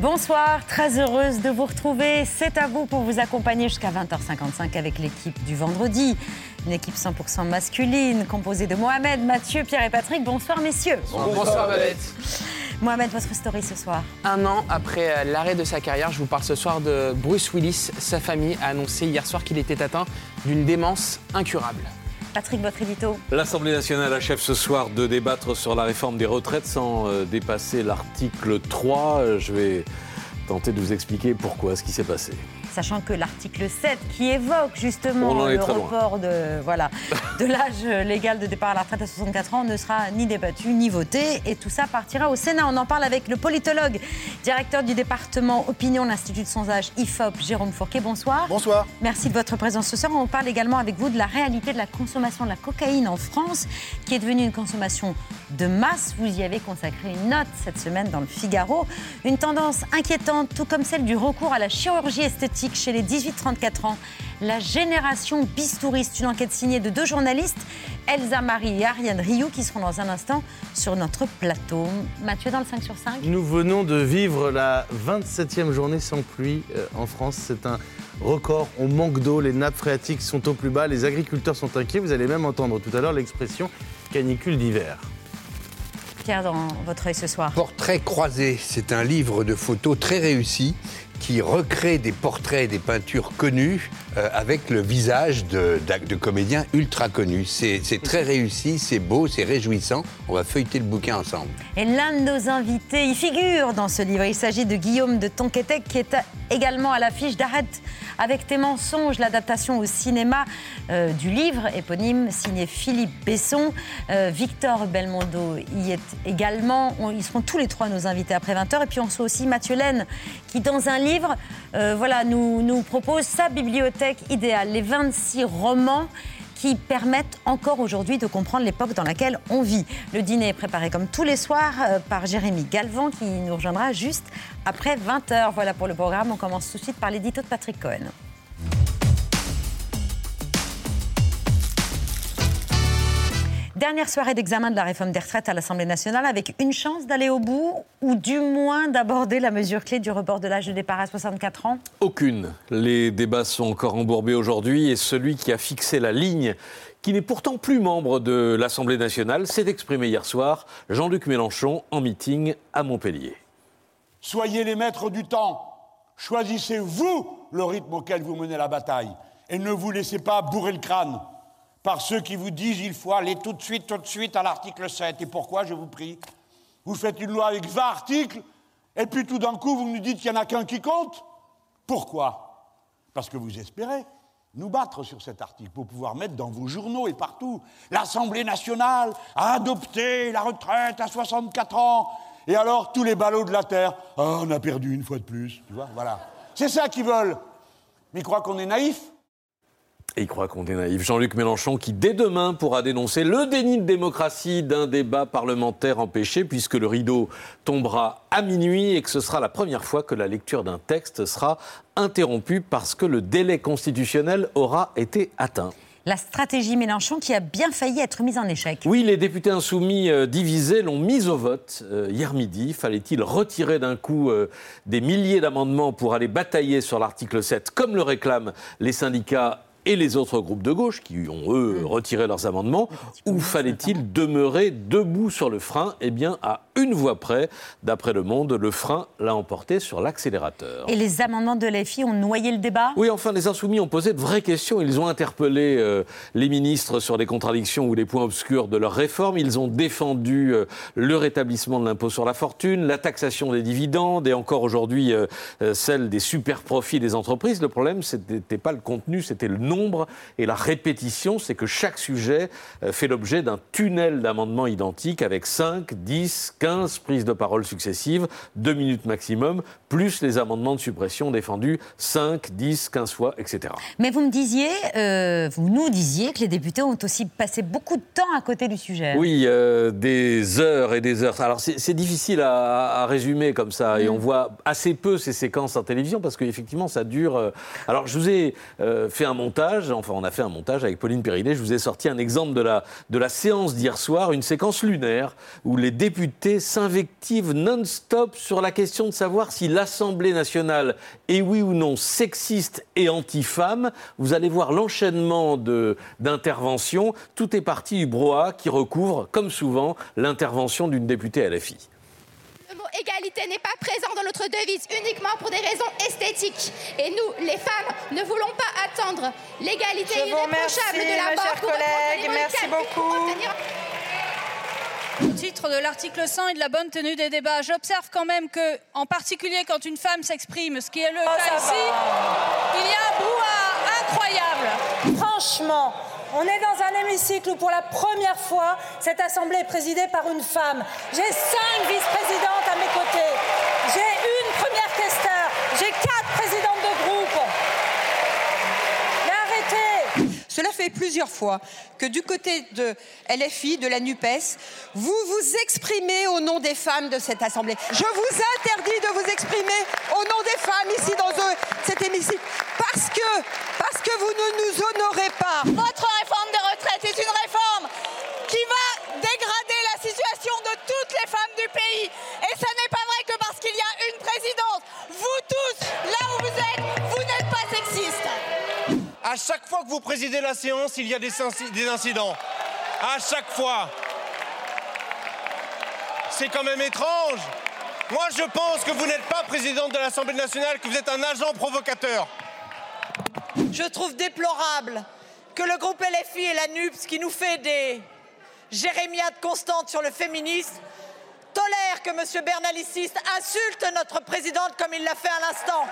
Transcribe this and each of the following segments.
Bonsoir, très heureuse de vous retrouver. C'est à vous pour vous accompagner jusqu'à 20h55 avec l'équipe du vendredi. Une équipe 100% masculine composée de Mohamed, Mathieu, Pierre et Patrick. Bonsoir messieurs. Bonsoir Babette. Mohamed, votre story ce soir. Un an après euh, l'arrêt de sa carrière, je vous parle ce soir de Bruce Willis. Sa famille a annoncé hier soir qu'il était atteint d'une démence incurable. Patrick, votre. L'Assemblée nationale achève ce soir de débattre sur la réforme des retraites sans euh, dépasser l'article 3. Euh, Je vais tenter de vous expliquer pourquoi, ce qui s'est passé. Sachant que l'article 7, qui évoque justement le report de, voilà, de l'âge légal de départ à la retraite à 64 ans, ne sera ni débattu ni voté. Et tout ça partira au Sénat. On en parle avec le politologue, directeur du département Opinion de l'Institut de sondage IFOP, Jérôme Fourquet. Bonsoir. Bonsoir. Merci de votre présence ce soir. On parle également avec vous de la réalité de la consommation de la cocaïne en France, qui est devenue une consommation de masse. Vous y avez consacré une note cette semaine dans le Figaro. Une tendance inquiétante, tout comme celle du recours à la chirurgie esthétique chez les 18-34 ans. La génération bistouriste, une enquête signée de deux journalistes, Elsa Marie et Ariane Rioux, qui seront dans un instant sur notre plateau. Mathieu, dans le 5 sur 5 Nous venons de vivre la 27e journée sans pluie euh, en France. C'est un record. On manque d'eau, les nappes phréatiques sont au plus bas, les agriculteurs sont inquiets. Vous allez même entendre tout à l'heure l'expression canicule d'hiver. Pierre, dans votre œil ce soir. Portrait croisé, c'est un livre de photos très réussi qui recrée des portraits et des peintures connues euh, avec le visage de, d'ac- de comédiens ultra connus. C'est très réussi, c'est beau, c'est réjouissant. On va feuilleter le bouquin ensemble. Et l'un de nos invités y figure dans ce livre. Il s'agit de Guillaume de Tonquétec, qui est également à l'affiche d'Arrête avec tes mensonges, l'adaptation au cinéma euh, du livre éponyme signé Philippe Besson. Euh, Victor Belmondo y est également. Ils seront tous les trois nos invités après 20h. Et puis on reçoit aussi Mathieu Laine, qui dans un livre euh, voilà, nous, nous propose sa bibliothèque idéale, les 26 romans qui permettent encore aujourd'hui de comprendre l'époque dans laquelle on vit. Le dîner est préparé comme tous les soirs euh, par Jérémy Galvan qui nous rejoindra juste après 20h. Voilà pour le programme. On commence tout de suite par l'édito de Patrick Cohen. Dernière soirée d'examen de la réforme des retraites à l'Assemblée nationale avec une chance d'aller au bout ou du moins d'aborder la mesure clé du report de l'âge de départ à 64 ans? Aucune. Les débats sont encore embourbés aujourd'hui et celui qui a fixé la ligne, qui n'est pourtant plus membre de l'Assemblée nationale, s'est exprimé hier soir, Jean-Luc Mélenchon, en meeting à Montpellier. Soyez les maîtres du temps. Choisissez vous le rythme auquel vous menez la bataille. Et ne vous laissez pas bourrer le crâne par ceux qui vous disent il faut aller tout de suite, tout de suite à l'article 7. Et pourquoi, je vous prie? Vous faites une loi avec 20 articles, et puis tout d'un coup, vous nous dites qu'il n'y en a qu'un qui compte. Pourquoi? Parce que vous espérez nous battre sur cet article pour pouvoir mettre dans vos journaux et partout. L'Assemblée nationale a adopté la retraite à 64 ans. Et alors, tous les ballots de la Terre, ah, on a perdu une fois de plus. Tu vois, voilà. C'est ça qu'ils veulent. Mais ils croient qu'on est naïf. Et il croit qu'on est naïf. Jean-Luc Mélenchon qui, dès demain, pourra dénoncer le déni de démocratie d'un débat parlementaire empêché, puisque le rideau tombera à minuit et que ce sera la première fois que la lecture d'un texte sera interrompue parce que le délai constitutionnel aura été atteint. La stratégie Mélenchon qui a bien failli être mise en échec. Oui, les députés insoumis euh, divisés l'ont mise au vote euh, hier midi. Fallait-il retirer d'un coup euh, des milliers d'amendements pour aller batailler sur l'article 7, comme le réclament les syndicats et les autres groupes de gauche qui ont, eux, retiré leurs amendements, ou fallait-il demeurer debout sur le frein? Eh bien, à une voix près, d'après Le Monde, le frein l'a emporté sur l'accélérateur. Et les amendements de l'EFI ont noyé le débat? Oui, enfin, les Insoumis ont posé de vraies questions. Ils ont interpellé euh, les ministres sur les contradictions ou les points obscurs de leur réforme. Ils ont défendu euh, le rétablissement de l'impôt sur la fortune, la taxation des dividendes et encore aujourd'hui euh, celle des super profits des entreprises. Le problème, ce n'était pas le contenu, c'était le nom nombre et la répétition, c'est que chaque sujet euh, fait l'objet d'un tunnel d'amendements identiques avec 5, 10, 15 prises de parole successives, 2 minutes maximum, plus les amendements de suppression défendus 5, 10, 15 fois, etc. Mais vous me disiez, euh, vous nous disiez que les députés ont aussi passé beaucoup de temps à côté du sujet. Oui, euh, des heures et des heures. Alors c'est difficile à, à résumer comme ça, et on voit assez peu ces séquences en télévision parce qu'effectivement ça dure. euh, Alors je vous ai fait un montage, enfin on a fait un montage avec Pauline Périllet, je vous ai sorti un exemple de la, de la séance d'hier soir, une séquence lunaire où les députés s'invectivent non-stop sur la question de savoir si l'Assemblée nationale est oui ou non sexiste et anti-femme. Vous allez voir l'enchaînement d'interventions. Tout est parti du brouhaha qui recouvre, comme souvent, l'intervention d'une députée LFI. Égalité n'est pas présent dans notre devise uniquement pour des raisons esthétiques. Et nous, les femmes, ne voulons pas attendre l'égalité irréprochable de la mes mort chers pour collègues. Merci beaucoup. Au titre de l'article 100 et de la bonne tenue des débats, j'observe quand même que, en particulier quand une femme s'exprime, ce qui est le Oh, cas ici, il y a un brouhaha incroyable. Franchement, on est dans un hémicycle où pour la première fois, cette assemblée est présidée par une femme. J'ai cinq vice-présidentes à mes côtés. J'ai une première questeur. J'ai quatre présidentes de groupe. Mais arrêtez Cela fait plusieurs fois que du côté de LFI, de la NUPES, vous vous exprimez au nom des femmes de cette Assemblée. Je vous interdis de vous exprimer au nom des femmes ici dans cet hémicycle parce que, que vous ne nous honorez pas. Votre réforme des retraites est une réforme qui va dégrader la situation de toutes les femmes du pays. Et ce n'est pas vrai que parce qu'il y a une présidente, vous tous, là où vous êtes, vous n'êtes pas sexistes. À chaque fois que vous présidez la séance, il y a des, inci- des incidents. À chaque fois. C'est quand même étrange. Moi, je pense que vous n'êtes pas présidente de l'Assemblée nationale, que vous êtes un agent provocateur. Je trouve déplorable que le groupe LFI et la NUPS, qui nous fait des jérémiades constantes sur le féminisme, tolèrent que M. Bernalicis insulte notre présidente comme il l'a fait à l'instant.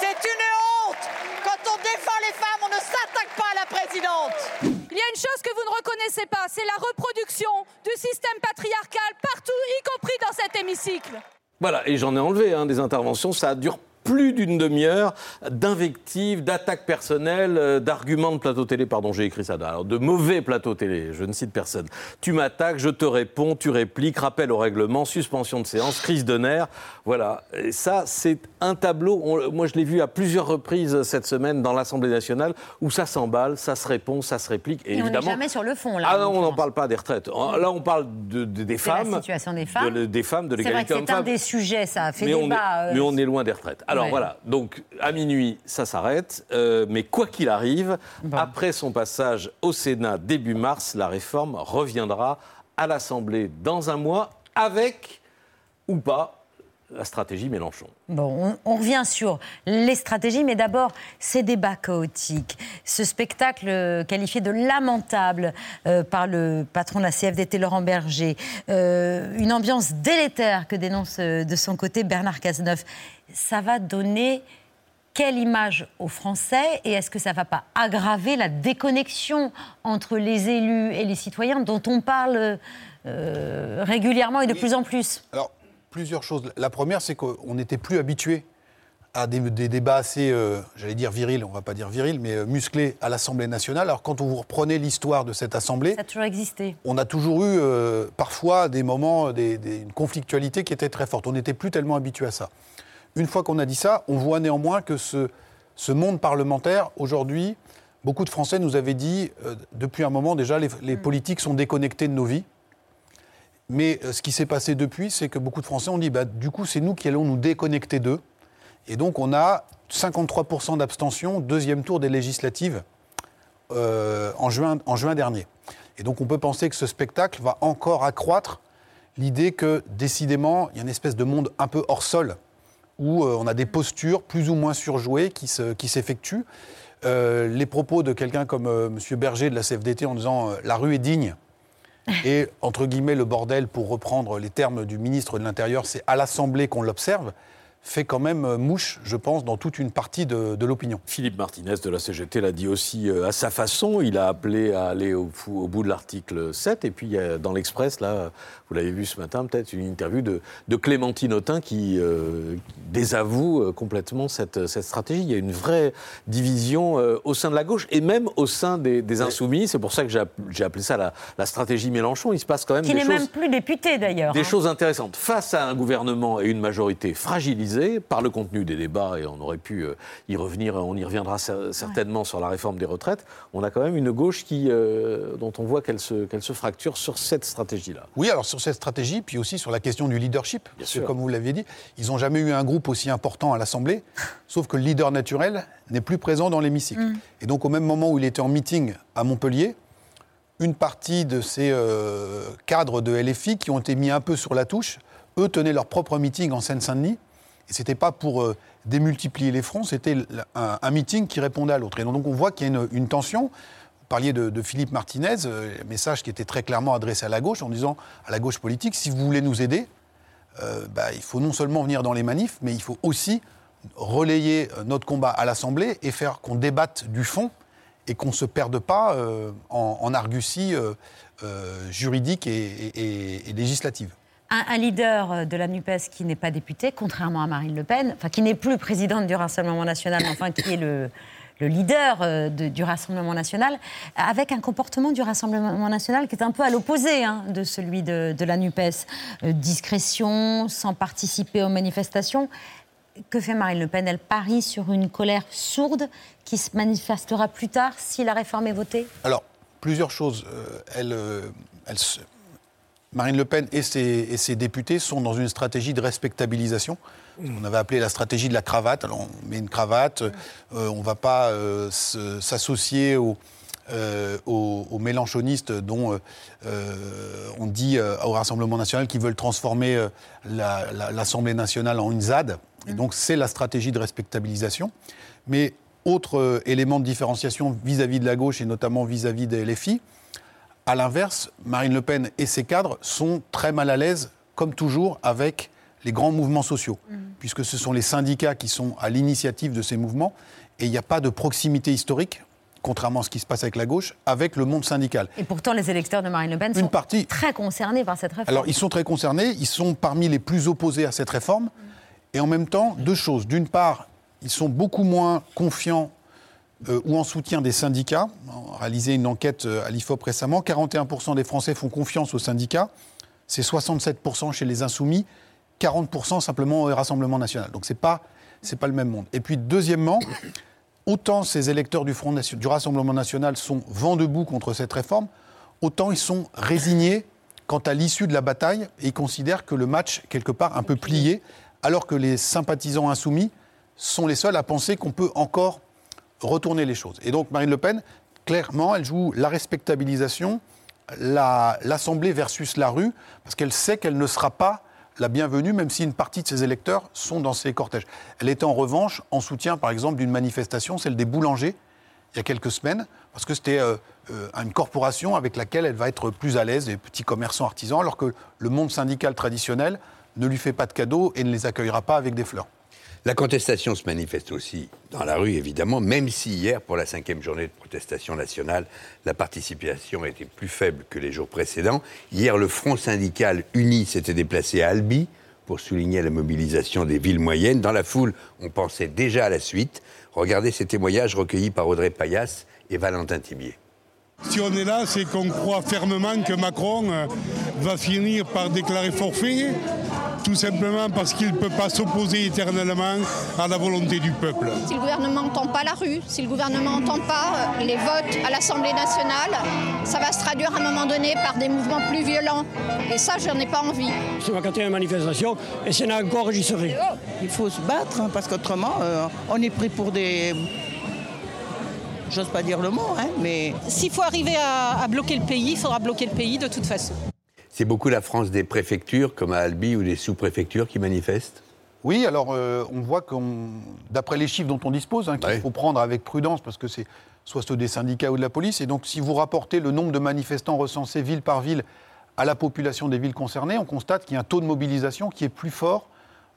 C'est une honte Quand on défend les femmes, on ne s'attaque pas à la présidente Il y a une chose que vous ne reconnaissez pas, c'est la reproduction du système patriarcal partout, y compris dans cet hémicycle. Voilà, et j'en ai enlevé hein, des interventions, ça dure plus d'une demi-heure d'invectives, d'attaques personnelles, euh, d'arguments de plateau télé, pardon, j'ai écrit ça, alors de mauvais plateau télé, je ne cite personne. Tu m'attaques, je te réponds, tu répliques, rappel au règlement, suspension de séance, crise de nerfs, voilà. Et ça, c'est un tableau, on- moi je l'ai vu à plusieurs reprises cette semaine dans l'Assemblée nationale, où ça s'emballe, ça se répond, ça se réplique, et, Et on n'est évidemment... jamais sur le fond, là. Ah non, on n'en parle pas des retraites. Là, on parle de, de- des la femmes. situation des femmes. de- des femmes, de l'égalité c'est un des sujets, ça a fait mais on, débat. est, euh, mais on est loin des retraites. Alors Ouais. voilà, donc à minuit, ça s'arrête. Euh, mais quoi qu'il arrive, après son passage au Sénat début mars, la réforme reviendra à l'Assemblée dans un mois avec ou pas la stratégie Mélenchon. Bon, on, on revient sur les stratégies, mais d'abord ces débats chaotiques, ce spectacle euh, qualifié de lamentable euh, par le patron de la CFDT, Laurent Berger, euh, une ambiance délétère que dénonce euh, de son côté Bernard Cazeneuve. Ça va donner quelle image aux Français et est-ce que ça ne va pas aggraver la déconnexion entre les élus et les citoyens dont on parle euh, régulièrement et de plus en plus? Alors, plusieurs choses. La première, c'est qu'on n'était plus habitué à des, des débats assez, euh, j'allais dire virils, on va pas dire virils, mais euh, musclés à l'Assemblée nationale. Alors, quand vous reprenez l'histoire de cette Assemblée, Ça a toujours existé. on a toujours eu parfois des moments, des, des- une conflictualité qui était très forte. On n'était plus tellement habitué à ça. Une fois qu'on a dit ça, on voit néanmoins que ce, ce monde parlementaire, aujourd'hui, beaucoup de Français nous avaient dit, euh, depuis un moment déjà, les, les politiques sont déconnectés de nos vies. Mais euh, ce qui s'est passé depuis, c'est que beaucoup de Français ont dit, bah, du coup, c'est nous qui allons nous déconnecter d'eux. Et donc, on a 53% d'abstention, deuxième tour des législatives euh, en, juin, en juin dernier. Et donc, on peut penser que ce spectacle va encore accroître l'idée que, décidément, il y a une espèce de monde un peu hors sol, où euh, on a des postures plus ou moins surjouées qui se- qui s'effectuent. Euh, les propos de quelqu'un comme euh, M. Berger de la CFDT en disant la rue est digne et, entre guillemets, le bordel, pour reprendre les termes du ministre de l'Intérieur, c'est à l'Assemblée qu'on l'observe. Fait quand même euh, mouche, je pense, dans toute une partie de, de l'opinion. Philippe Martinez de la CGT l'a dit aussi euh, à sa façon. Il a appelé à aller au, bout de l'article 7. Et puis, dans l'Express, là, vous l'avez vu ce matin, peut-être une interview de, de Clémentine Autain qui, euh, qui désavoue complètement cette, cette stratégie. Il y a une vraie division euh, au sein de la gauche et même au sein des, des Insoumis. C'est pour ça que j'ai app- j'ai appelé ça la, la stratégie Mélenchon. Il se passe quand même Qui des n'est choses même plus député d'ailleurs. des hein. choses intéressantes. Face à un gouvernement et une majorité par le contenu des débats, et on aurait pu euh, y revenir, on y reviendra cer- certainement sur la réforme des retraites, on a quand même une gauche qui, euh, dont on voit qu'elle se, qu'elle se fracture sur cette stratégie-là. Oui, alors sur cette stratégie, puis aussi sur la question du leadership. parce que sûr. comme vous l'avez dit, ils n'ont jamais eu un groupe aussi important à l'Assemblée, sauf que le leader naturel n'est plus présent dans l'hémicycle. Et donc au même moment où il était en meeting à Montpellier, une partie de ces euh, cadres de LFI qui ont été mis un peu sur la touche, eux tenaient leur propre meeting en Seine-Saint-Denis. Et ce n'était pas pour euh, démultiplier les fronts, c'était un, meeting qui répondait à l'autre. Et donc on voit qu'il y a une, tension. Vous parliez de, Philippe Martinez, euh, message qui était très clairement adressé à la gauche en disant à la gauche politique, si vous voulez nous aider, euh, bah, il faut non seulement venir dans les manifs, mais il faut aussi relayer notre combat à l'Assemblée et faire qu'on débatte du fond et qu'on ne se perde pas en, en arguties euh, juridiques et, et- et- et législatives. Un, leader euh, de la NUPES qui n'est pas député, contrairement à Marine Le Pen, enfin qui n'est plus présidente du Rassemblement national, enfin qui est le, le leader euh, du Rassemblement national, avec un comportement du Rassemblement national qui est un peu à l'opposé hein, de celui de, la NUPES. Euh, discrétion, sans participer aux manifestations. Que fait Marine Le Pen? Elle parie sur une colère sourde qui se manifestera plus tard si la réforme est votée? Alors, plusieurs choses. Elle, euh, Marine Le Pen et ses, députés sont dans une stratégie de respectabilisation. On avait appelé la stratégie de la cravate. Alors, on met une cravate, euh, on ne va pas euh, s'associer aux, euh, mélanchonistes dont on dit au Rassemblement national qu'ils veulent transformer la- la- l'Assemblée nationale en une ZAD. Et donc, c'est la stratégie de respectabilisation. Mais autre élément de différenciation vis-à-vis de la gauche et notamment vis-à-vis des LFI, à l'inverse, Marine Le Pen et ses cadres sont très mal à l'aise, comme toujours, avec les grands mouvements sociaux, puisque ce sont les syndicats qui sont à l'initiative de ces mouvements, et il n'y a pas de proximité historique, contrairement à ce qui se passe avec la gauche, avec le monde syndical. Et pourtant, les électeurs de Marine Le Pen Une sont partie- très concernés par cette réforme. Alors, ils sont très concernés, ils sont parmi les plus opposés à cette réforme. Et en même temps, deux choses. D'une part, ils sont beaucoup moins confiants euh, ou en soutien des syndicats. On a réalisé une enquête euh, à l'IFOP récemment. 41% des Français font confiance aux syndicats. C'est 67% chez les Insoumis, 40% simplement au Rassemblement national. Donc, ce n'est pas, pas le même monde. Et puis, deuxièmement, autant ces électeurs du, Front du Rassemblement national sont vent debout contre cette réforme, autant ils sont résignés quant à l'issue de la bataille et ils considèrent que le match, quelque part, un peu plié, alors que les sympathisants insoumis sont les seuls à penser qu'on peut encore retourner les choses. Et donc Marine Le Pen, clairement, elle joue la respectabilisation, la- l'Assemblée versus la rue, parce qu'elle sait qu'elle ne sera pas la bienvenue, même si une partie de ses électeurs sont dans ses cortèges. Elle était en revanche en soutien, par exemple, d'une manifestation, celle des boulangers, il y a quelques semaines, parce que c'était euh, euh, une corporation avec laquelle elle va être plus à l'aise, des petits commerçants artisans, alors que le monde syndical traditionnel ne lui fait pas de cadeaux et ne les accueillera pas avec des fleurs. La contestation se manifeste aussi dans la rue, évidemment, même si hier, pour la cinquième journée de protestation nationale, la participation était plus faible que les jours précédents. Hier, le Front syndical uni s'était déplacé à Albi pour souligner la mobilisation des villes moyennes. Dans la foule, on pensait déjà à la suite. Regardez ces témoignages recueillis par Audrey Payas et Valentin Tibier. Si on est là, c'est qu'on croit fermement que Macron euh, va finir par déclarer forfait, tout simplement parce qu'il ne peut pas s'opposer éternellement à la volonté du peuple. Si le gouvernement n'entend pas la rue, si le gouvernement n'entend pas euh, les votes à l'Assemblée nationale, ça va se traduire à un moment donné par des mouvements plus violents. Et ça, je n'en ai pas envie. C'est ma quatrième manifestation et a encore, j'y serai. Il faut se battre hein, parce qu'autrement, euh, on est pris pour des. J'ose pas dire le mot, hein, mais. S'il faut arriver à, à bloquer le pays, il faudra bloquer le pays de toute façon. C'est beaucoup la France des préfectures, comme à Albi, ou des sous-préfectures qui manifestent? Oui, alors euh, on voit qu'on, d'après les chiffres dont on dispose, hein, qu'il faut prendre avec prudence parce que c'est soit ceux des syndicats ou de la police. Et donc, si vous rapportez le nombre de manifestants recensés ville par ville à la population des villes concernées, on constate qu'il y a un taux de mobilisation qui est plus fort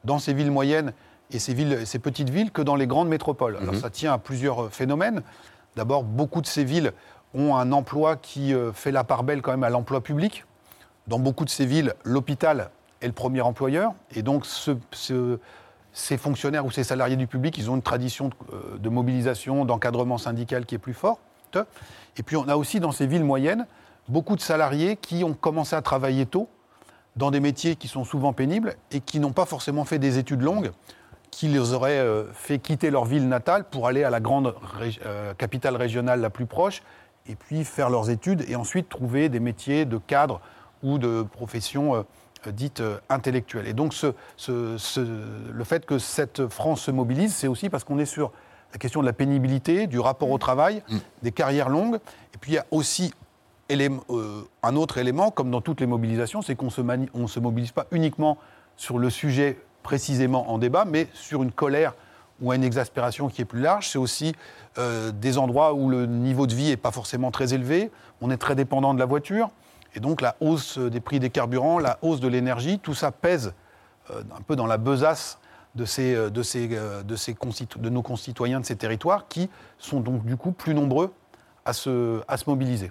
dans ces villes moyennes et ces, villes, ces petites villes que dans les grandes métropoles. Alors ça tient à plusieurs euh, phénomènes. D'abord, beaucoup de ces villes ont un emploi qui euh, fait la part belle quand même à l'emploi public. Dans beaucoup de ces villes, l'hôpital est le premier employeur. Et donc, ce- ce- ces fonctionnaires ou ces salariés du public, ils ont une tradition euh, de mobilisation, d'encadrement syndical qui est plus forte. Et puis, on a aussi dans ces villes moyennes beaucoup de salariés qui ont commencé à travailler tôt dans des métiers qui sont souvent pénibles et qui n'ont pas forcément fait des études longues qui les auraient euh, fait quitter leur ville natale pour aller à la grande euh, capitale régionale la plus proche et puis faire leurs études et ensuite trouver des métiers de cadre ou de professions euh, dites euh, intellectuelles. Et donc ce- ce- ce- le fait que cette France se mobilise, c'est aussi parce qu'on est sur la question de la pénibilité, du rapport au travail, des carrières longues. Et puis il y a aussi euh, un autre élément, comme dans toutes les mobilisations, c'est qu'on ne se mobilise pas uniquement sur le sujet précisément en débat, mais sur une colère ou une exaspération qui est plus large. C'est aussi euh, des endroits où le niveau de vie n'est pas forcément très élevé, on est très dépendant de la voiture, et donc la hausse des prix des carburants, la hausse de l'énergie, tout ça pèse euh, un peu dans la besace euh, de, nos concitoyens de ces territoires qui sont donc du coup plus nombreux à à se mobiliser.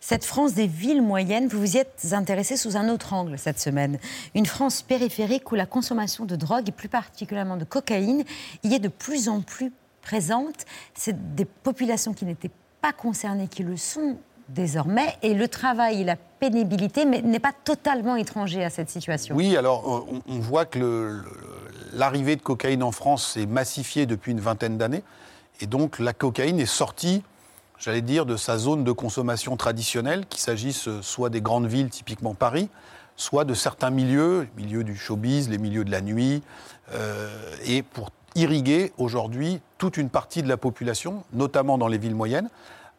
Cette France des villes moyennes, vous vous y êtes intéressé sous un autre angle cette semaine. Une France périphérique où la consommation de drogue, et plus particulièrement de cocaïne, y est de plus en plus présente. C'est des populations qui n'étaient pas concernées qui le sont désormais. Et le travail et la pénibilité n'est pas totalement étranger à cette situation. Oui, alors euh, on, on voit que l'arrivée de cocaïne en France s'est massifiée depuis une vingtaine d'années. Et donc la cocaïne est sortie, j'allais dire, de sa zone de consommation traditionnelle, qu'il s'agisse soit des grandes villes, typiquement Paris, soit de certains milieux, les milieux du showbiz, les milieux de la nuit, euh, et pour irriguer aujourd'hui toute une partie de la population, notamment dans les villes moyennes,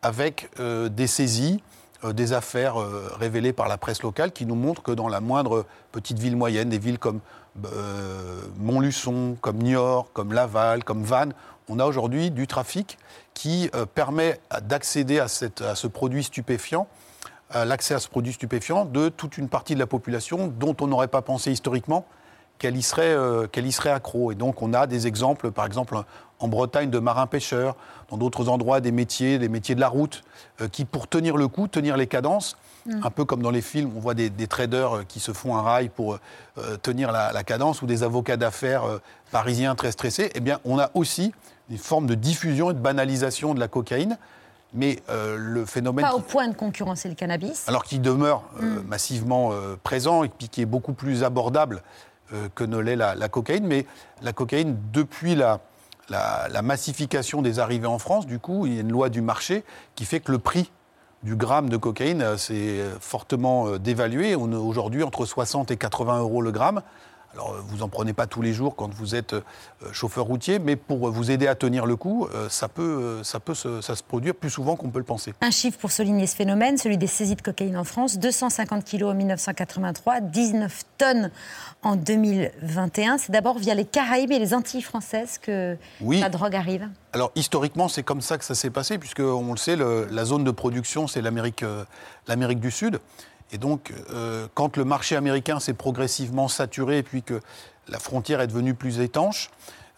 avec euh, des saisies, euh, des affaires révélées par la presse locale qui nous montrent que dans la moindre petite ville moyenne, des villes comme Montluçon, comme Niort, comme Laval, comme Vannes, on a aujourd'hui du trafic qui euh, permet d'accéder à, à ce produit stupéfiant, à l'accès à ce produit stupéfiant de toute une partie de la population dont on n'aurait pas pensé historiquement qu'elle y, serait, euh, qu'elle y serait accro. Et donc on a des exemples, par exemple en Bretagne, de marins-pêcheurs, dans d'autres endroits des métiers, des métiers de la route, euh, qui pour tenir le coup, tenir les cadences, Mm. un peu comme dans les films, on voit des, des traders euh, qui se font un rail pour euh, tenir la, la cadence, ou des avocats d'affaires euh, parisiens très stressés, eh bien on a aussi une forme de diffusion et de banalisation de la cocaïne. Mais euh, le phénomène Pas qui- au point de concurrencer le cannabis. alors qu'il demeure euh, Mm. massivement euh, présent et puis qui est beaucoup plus abordable que ne l'est la, la cocaïne. Mais la cocaïne, depuis la, la- la massification des arrivées en France, du coup, il y a une loi du marché qui fait que le prix du gramme de cocaïne s'est fortement dévalué. On est aujourd'hui entre 60 et 80 euros le gramme. Alors, euh, vous n'en prenez pas tous les jours quand vous êtes euh, chauffeur routier, mais pour vous aider à tenir le coup, euh, ça peut, ça peut se, ça se produire plus souvent qu'on peut le penser. Un chiffre pour souligner ce phénomène, celui des saisies de cocaïne en France, 250 kilos en 1983, 19 tonnes en 2021. C'est d'abord via les Caraïbes et les Antilles françaises que Oui. la drogue arrive. Alors historiquement, c'est comme ça que ça s'est passé, puisque on le sait, le- la zone de production, c'est l'Amérique, euh, l'Amérique du Sud. Et donc, euh, quand le marché américain s'est progressivement saturé, et puis que la frontière est devenue plus étanche,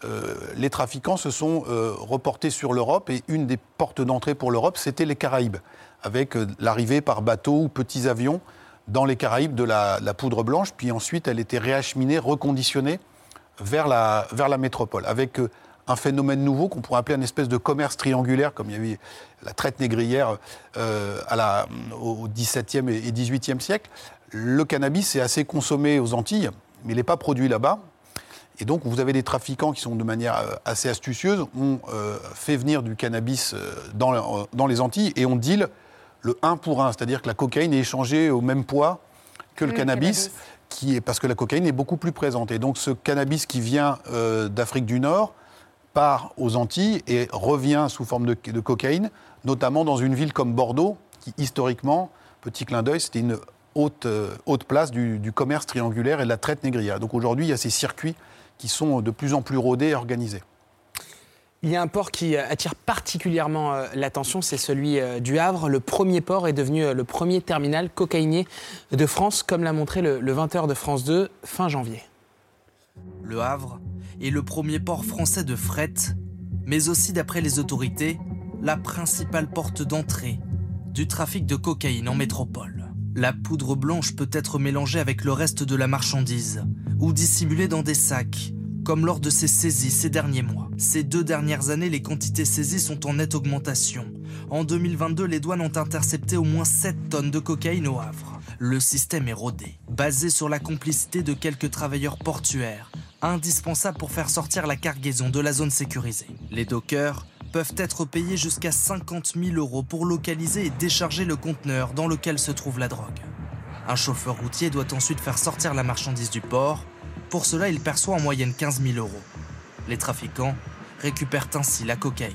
euh, les trafiquants se sont euh, reportés sur l'Europe, et une des portes d'entrée pour l'Europe, c'était les Caraïbes, avec l'arrivée par bateau ou petits avions dans les Caraïbes de la, poudre blanche, puis ensuite elle était réacheminée, reconditionnée vers la, vers la métropole, avec un phénomène nouveau qu'on pourrait appeler une espèce de commerce triangulaire, comme il y avait la traite négrière euh, à la, au XVIIe et XVIIIe siècle. Le cannabis est assez consommé aux Antilles, mais il n'est pas produit là-bas. Et donc, vous avez des trafiquants qui sont de manière euh, assez astucieuse, ont euh, fait venir du cannabis dans, dans les Antilles et on deal le 1 pour 1, c'est-à-dire que la cocaïne est échangée au même poids que le Le cannabis, cannabis. Qui est, parce que la cocaïne est beaucoup plus présente. Et donc, ce cannabis qui vient euh, d'Afrique du Nord part aux Antilles et revient sous forme de, de cocaïne, notamment dans une ville comme Bordeaux, qui historiquement, petit clin d'œil, c'était une haute, euh, haute place du, du commerce triangulaire et de la traite négrière. Donc aujourd'hui, il y a ces circuits qui sont de plus en plus rodés et organisés. Il y a un port qui euh, attire particulièrement euh, l'attention, c'est celui du Havre. Le premier port est devenu le premier terminal cocaïnier de France, comme l'a montré le, le 20h de France 2 fin janvier. Le Havre est le premier port français de fret, mais aussi d'après les autorités, la principale porte d'entrée du trafic de cocaïne en métropole. La poudre blanche peut être mélangée avec le reste de la marchandise ou dissimulée dans des sacs, comme lors de ces saisies ces derniers mois. Ces deux dernières années, les quantités saisies sont en nette augmentation. En 2022, les douanes ont intercepté au moins 7 tonnes de cocaïne au Havre. Le système est rodé, basé sur la complicité de quelques travailleurs portuaires, indispensables pour faire sortir la cargaison de la zone sécurisée. Les dockers peuvent être payés jusqu'à 50 000 euros pour localiser et décharger le conteneur dans lequel se trouve la drogue. Un chauffeur routier doit ensuite faire sortir la marchandise du port. Pour cela, il perçoit en moyenne 15 000 euros. Les trafiquants récupèrent ainsi la cocaïne.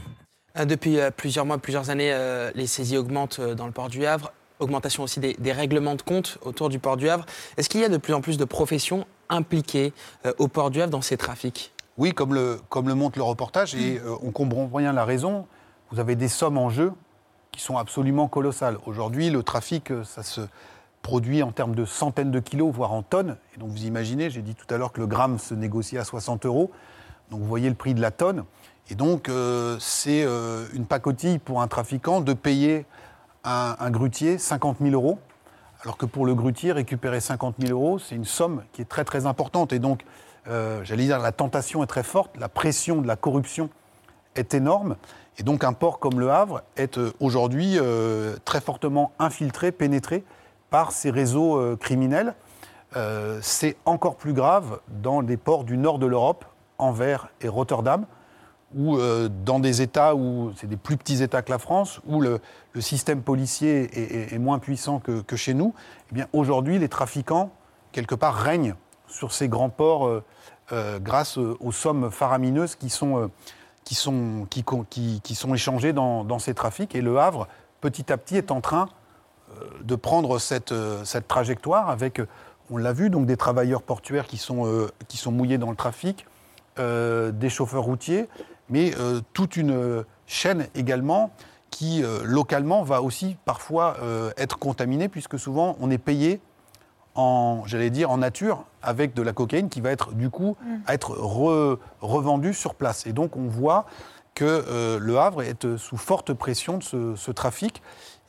Euh, Depuis euh, plusieurs mois, plusieurs années, euh, les saisies augmentent dans le port du Havre. Augmentation aussi des, des règlements de compte autour du port du Havre. Est-ce qu'il y a de plus en plus de professions impliquées euh, au port du Havre dans ces trafics Oui, comme le, comme le montre le reportage, et euh, on comprend bien la raison. Vous avez des sommes en jeu qui sont absolument colossales. Aujourd'hui, le trafic, euh, ça se produit en termes de centaines de kilos, voire en tonnes. Et donc vous imaginez, j'ai dit tout à l'heure que le gramme se négocie à 60 euros. Donc vous voyez le prix de la tonne. Et donc euh, c'est euh, une pacotille pour un trafiquant de payer un, un grutier 50 000 euros. Alors que pour le grutier, récupérer 50 000 euros, c'est une somme qui est très importante. Et donc, euh, j'allais dire, la tentation est très forte, la pression de la corruption est énorme. Et donc, un port comme le Havre est euh, aujourd'hui euh, très fortement infiltré, pénétré par ces réseaux criminels. C'est encore plus grave dans les ports du nord de l'Europe, Anvers et Rotterdam, où euh, dans des États où c'est des plus petits États que la France, où le, système policier est, moins puissant que, chez nous, eh bien aujourd'hui les trafiquants quelque part règnent sur ces grands ports euh, euh, grâce aux sommes faramineuses qui sont, qui sont, qui, sont échangées dans, ces trafics. Et le Havre, petit à petit, est en train de prendre cette, cette trajectoire avec, on l'a vu, donc des travailleurs portuaires qui sont, qui sont mouillés dans le trafic, des chauffeurs routiers, mais euh, toute une euh, chaîne également qui, euh, localement, va aussi parfois euh, être contaminée, puisque souvent on est payé en, j'allais dire, en nature avec de la cocaïne qui va être du coup à être re- revendue sur place. Et donc on voit que le Havre est sous forte pression de ce, ce trafic.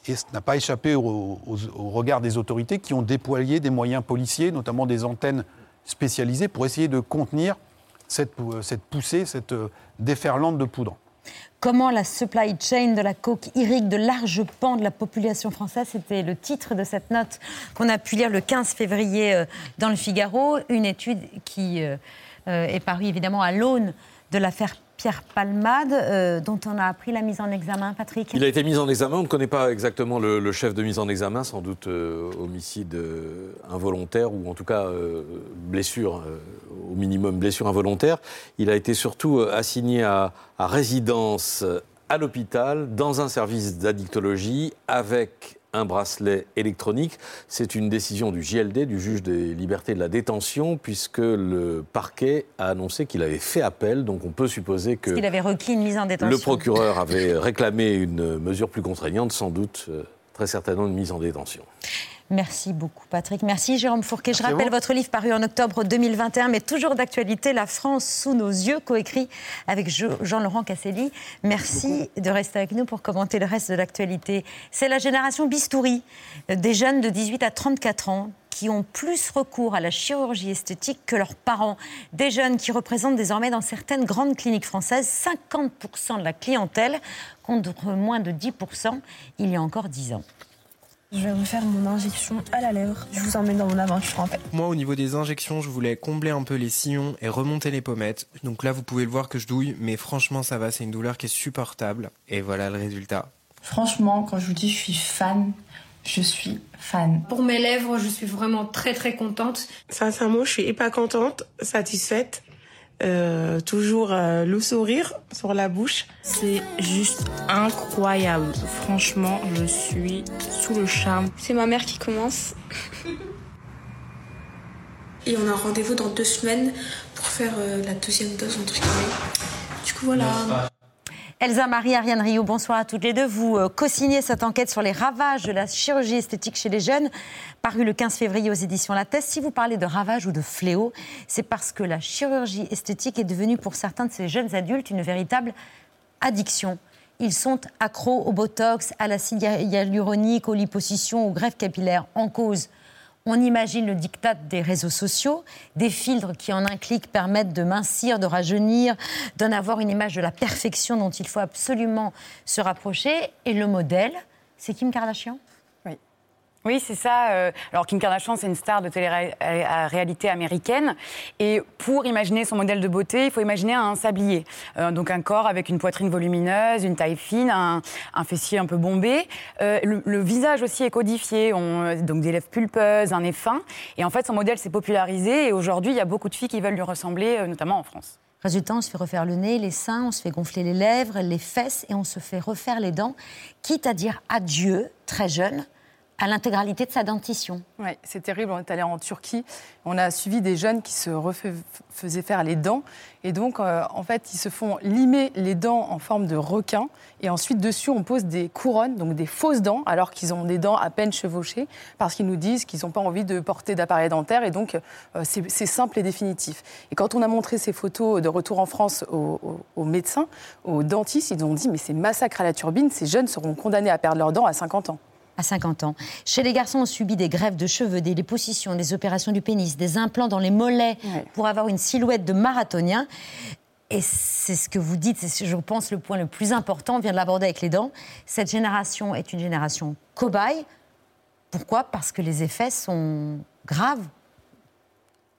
Et ce n'a pas échappé au, au- au regard des autorités qui ont déployé des moyens policiers, notamment des antennes spécialisées, pour essayer de contenir cette, pou- cette poussée, cette euh, déferlante de poudre. Comment la supply chain de la coke irrigue de larges pans de la population française C'était le titre de cette note qu'on a pu lire le 15 février euh, dans le Figaro. Une étude qui euh, euh, est parue évidemment à l'aune de l'affaire Pierre Palmade, euh, dont on a appris la mise en examen, Patrick. Il a été mis en examen, on ne connaît pas exactement le, chef de mise en examen, sans doute euh, homicide euh, involontaire ou en tout cas blessure, au minimum blessure involontaire. Il a été surtout assigné à, à résidence à l'hôpital, dans un service d'addictologie, avec un bracelet électronique. C'est une décision du JLD, du juge des libertés de la détention, puisque le parquet a annoncé qu'il avait fait appel, donc on peut supposer que... Qu'il avait requis une mise en détention. Le procureur avait réclamé une mesure plus contraignante, sans doute, euh, très certainement une mise en détention. Merci beaucoup, Patrick. Merci, Jérôme Fourquet. Je Merci rappelle votre livre paru en octobre 2021, mais toujours d'actualité, La France sous nos yeux, coécrit avec Jean-Laurent Casselli. Merci de rester avec nous pour commenter le reste de l'actualité. C'est la génération bistouri, euh, des jeunes de 18 à 34 ans qui ont plus recours à la chirurgie esthétique que leurs parents. Des jeunes qui représentent désormais dans certaines grandes cliniques françaises 50% de la clientèle contre moins de 10% il y a encore 10 ans. Je vais vous faire mon injection à la lèvre. Je vous emmène dans mon aventure en fait. Moi, au niveau des injections, je voulais combler un peu les sillons et remonter les pommettes. Donc là, vous pouvez le voir que je douille, mais franchement, ça va, c'est une douleur qui est supportable. Et voilà le résultat. Franchement, quand je vous dis je suis fan, je suis fan. Pour mes lèvres, je suis vraiment très très contente. Sincèrement, je suis hyper contente, satisfaite. Euh, toujours euh, le sourire sur la bouche. C'est juste incroyable. Franchement, je suis sous le charme. C'est ma mère qui commence. Et on a rendez-vous dans deux semaines pour faire euh, la deuxième dose, entre guillemets. Du coup, voilà. Elsa Marie, Ariane Rio, bonsoir à toutes les deux. Vous euh, co-signez cette enquête sur les ravages de la chirurgie esthétique chez les jeunes, parue le 15 février aux éditions La Thèse. Si vous parlez de ravages ou de fléaux, c'est parce que la chirurgie esthétique est devenue pour certains de ces jeunes adultes une véritable addiction. Ils sont accros au botox, à l'acide hyaluronique, aux liposuctions, aux greffes capillaires. En cause, on imagine le diktat des réseaux sociaux, des filtres qui en un clic permettent de mincir, de rajeunir, d'en avoir une image de la perfection dont il faut absolument se rapprocher. Et le modèle, c'est Kim Kardashian? Oui, c'est ça. Euh, alors Kim Kardashian, c'est une star de télé-réalité américaine. Et pour imaginer son modèle de beauté, il faut imaginer un sablier. Euh, donc un corps avec une poitrine volumineuse, une taille fine, un, fessier un peu bombé. Euh, le, visage aussi est codifié, on, donc des lèvres pulpeuses, un nez fin. Et en fait, son modèle s'est popularisé. Et aujourd'hui, il y a beaucoup de filles qui veulent lui ressembler, notamment en France. Résultat, on se fait refaire le nez, les seins, on se fait gonfler les lèvres, les fesses et on se fait refaire les dents, quitte à dire adieu, très jeune, à l'intégralité de sa dentition. Oui, c'est terrible. On est allé en Turquie. On a suivi des jeunes qui se faisaient faire les dents. Et donc, euh, en fait, ils se font limer les dents en forme de requin. Et ensuite, dessus, on pose des couronnes, donc des fausses dents, alors qu'ils ont des dents à peine chevauchées, parce qu'ils nous disent qu'ils n'ont pas envie de porter d'appareil dentaire. Et donc, euh, c'est simple et définitif. Et quand on a montré ces photos de retour en France aux, aux médecins, aux dentistes, ils ont dit Mais c'est massacre à la turbine. Ces jeunes seront condamnés à perdre leurs dents à 50 ans à 50 ans. Chez les garçons, on subit des greffes de cheveux, des dépositions, des opérations du pénis, des implants dans les mollets pour avoir une silhouette de marathonien. Et c'est ce que vous dites, c'est, je pense, le point le plus important, on vient de l'aborder avec les dents. Cette génération est une génération cobaye. Pourquoi? Parce que les effets sont graves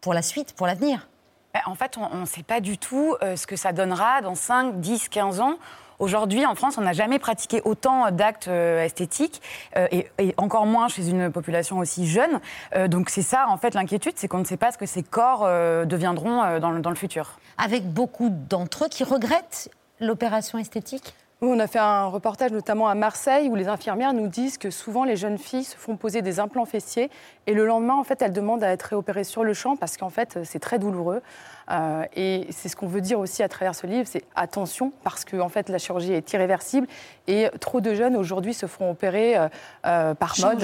pour la suite, pour l'avenir. Ben, en fait, on ne sait pas du tout euh, ce que ça donnera dans 5, 10, 15 ans. Aujourd'hui, en France, on n'a jamais pratiqué autant d'actes euh, esthétiques euh, et, encore moins chez une population aussi jeune. Euh, donc c'est ça, en fait, l'inquiétude, c'est qu'on ne sait pas ce que ces corps deviendront dans le, dans le futur. Avec beaucoup d'entre eux qui regrettent l'opération esthétique? On a fait un reportage notamment à Marseille où les infirmières nous disent que souvent les jeunes filles se font poser des implants fessiers et le lendemain, en fait, elles demandent à être réopérées sur le champ parce qu'en fait, c'est très douloureux. Euh, et c'est ce qu'on veut dire aussi à travers ce livre, c'est attention parce que en fait, la chirurgie est irréversible et trop de jeunes aujourd'hui se font opérer euh, euh, par mode.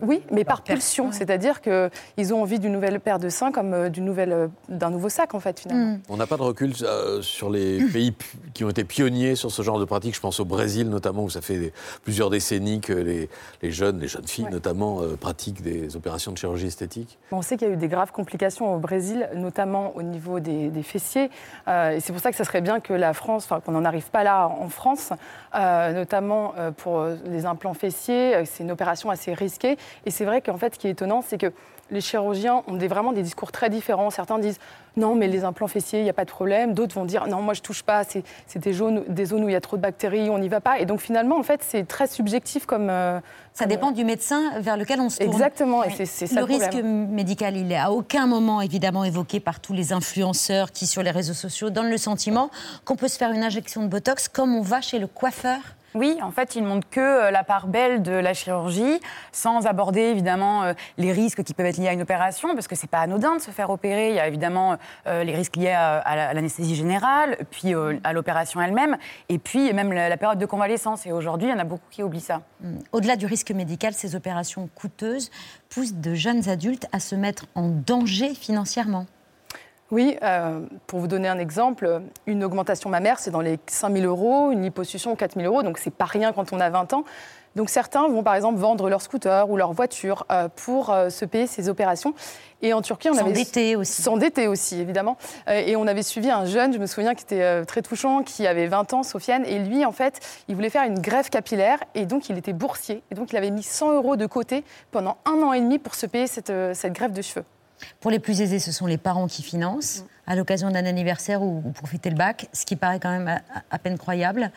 Oui, mais par pulsion, c'est-à-dire qu'ils ont envie d'une nouvelle paire de seins comme euh, euh, d'un nouveau sac, en fait, finalement. Mm. On n'a pas de recul euh, sur les pays qui ont été pionniers sur ce genre de pratique. Je pense au Brésil, notamment, où ça fait plusieurs décennies que les, jeunes, les jeunes filles, notamment, pratiquent des opérations de chirurgie esthétique. On sait qu'il y a eu des graves complications au Brésil, notamment au niveau des, fessiers. et c'est pour ça que ça serait bien que la France, enfin, qu'on n'en arrive pas là en France, notamment pour les implants fessiers. C'est une opération assez risquée. Et c'est vrai qu'en fait, ce qui est étonnant, c'est que les chirurgiens ont des, vraiment des discours très différents. Certains disent non, mais les implants fessiers, il n'y a pas de problème. D'autres vont dire non, moi je touche pas, c'est des, des, zones où il y a trop de bactéries, on n'y va pas. Et donc finalement, en fait, c'est très subjectif comme. Euh, ça dépend du médecin vers lequel on se tourne. Exactement, et c'est ça le, le risque médical, il est à aucun moment évidemment évoqué par tous les influenceurs qui, sur les réseaux sociaux, donnent le sentiment qu'on peut se faire une injection de botox comme on va chez le coiffeur oui, en fait, il ne montre que euh, la part belle de la chirurgie, sans aborder évidemment euh, les risques qui peuvent être liés à une opération, parce que c'est pas anodin de se faire opérer. Il y a évidemment euh, les risques liés à, l'anesthésie générale, puis à l'opération elle-même, et puis même la, période de convalescence. Et aujourd'hui, il y en a beaucoup qui oublient ça. Mmh. Au-delà du risque médical, ces opérations coûteuses poussent de jeunes adultes à se mettre en danger financièrement. Oui, euh, pour vous donner un exemple, une augmentation mammaire, c'est dans les 5 000 euros, une liposuction 4 000 euros, donc c'est pas rien quand on a 20 ans. Donc certains vont par exemple vendre leur scooter ou leur voiture euh, pour euh, se payer ces opérations. Et en Turquie, on avait s'endetter aussi. S'endetter aussi, évidemment. et on avait suivi un jeune, je me souviens, qui était très touchant, qui avait 20 ans, Sofiane. Et lui, en fait, il voulait faire une greffe capillaire et donc il était boursier. Et donc il avait mis 100 euros de côté pendant un an et demi pour se payer cette, cette greffe de cheveux. Pour les plus aisés, ce sont les parents qui financent à l'occasion d'un anniversaire ou, pour fêter le bac, ce qui paraît quand même à, peine croyable.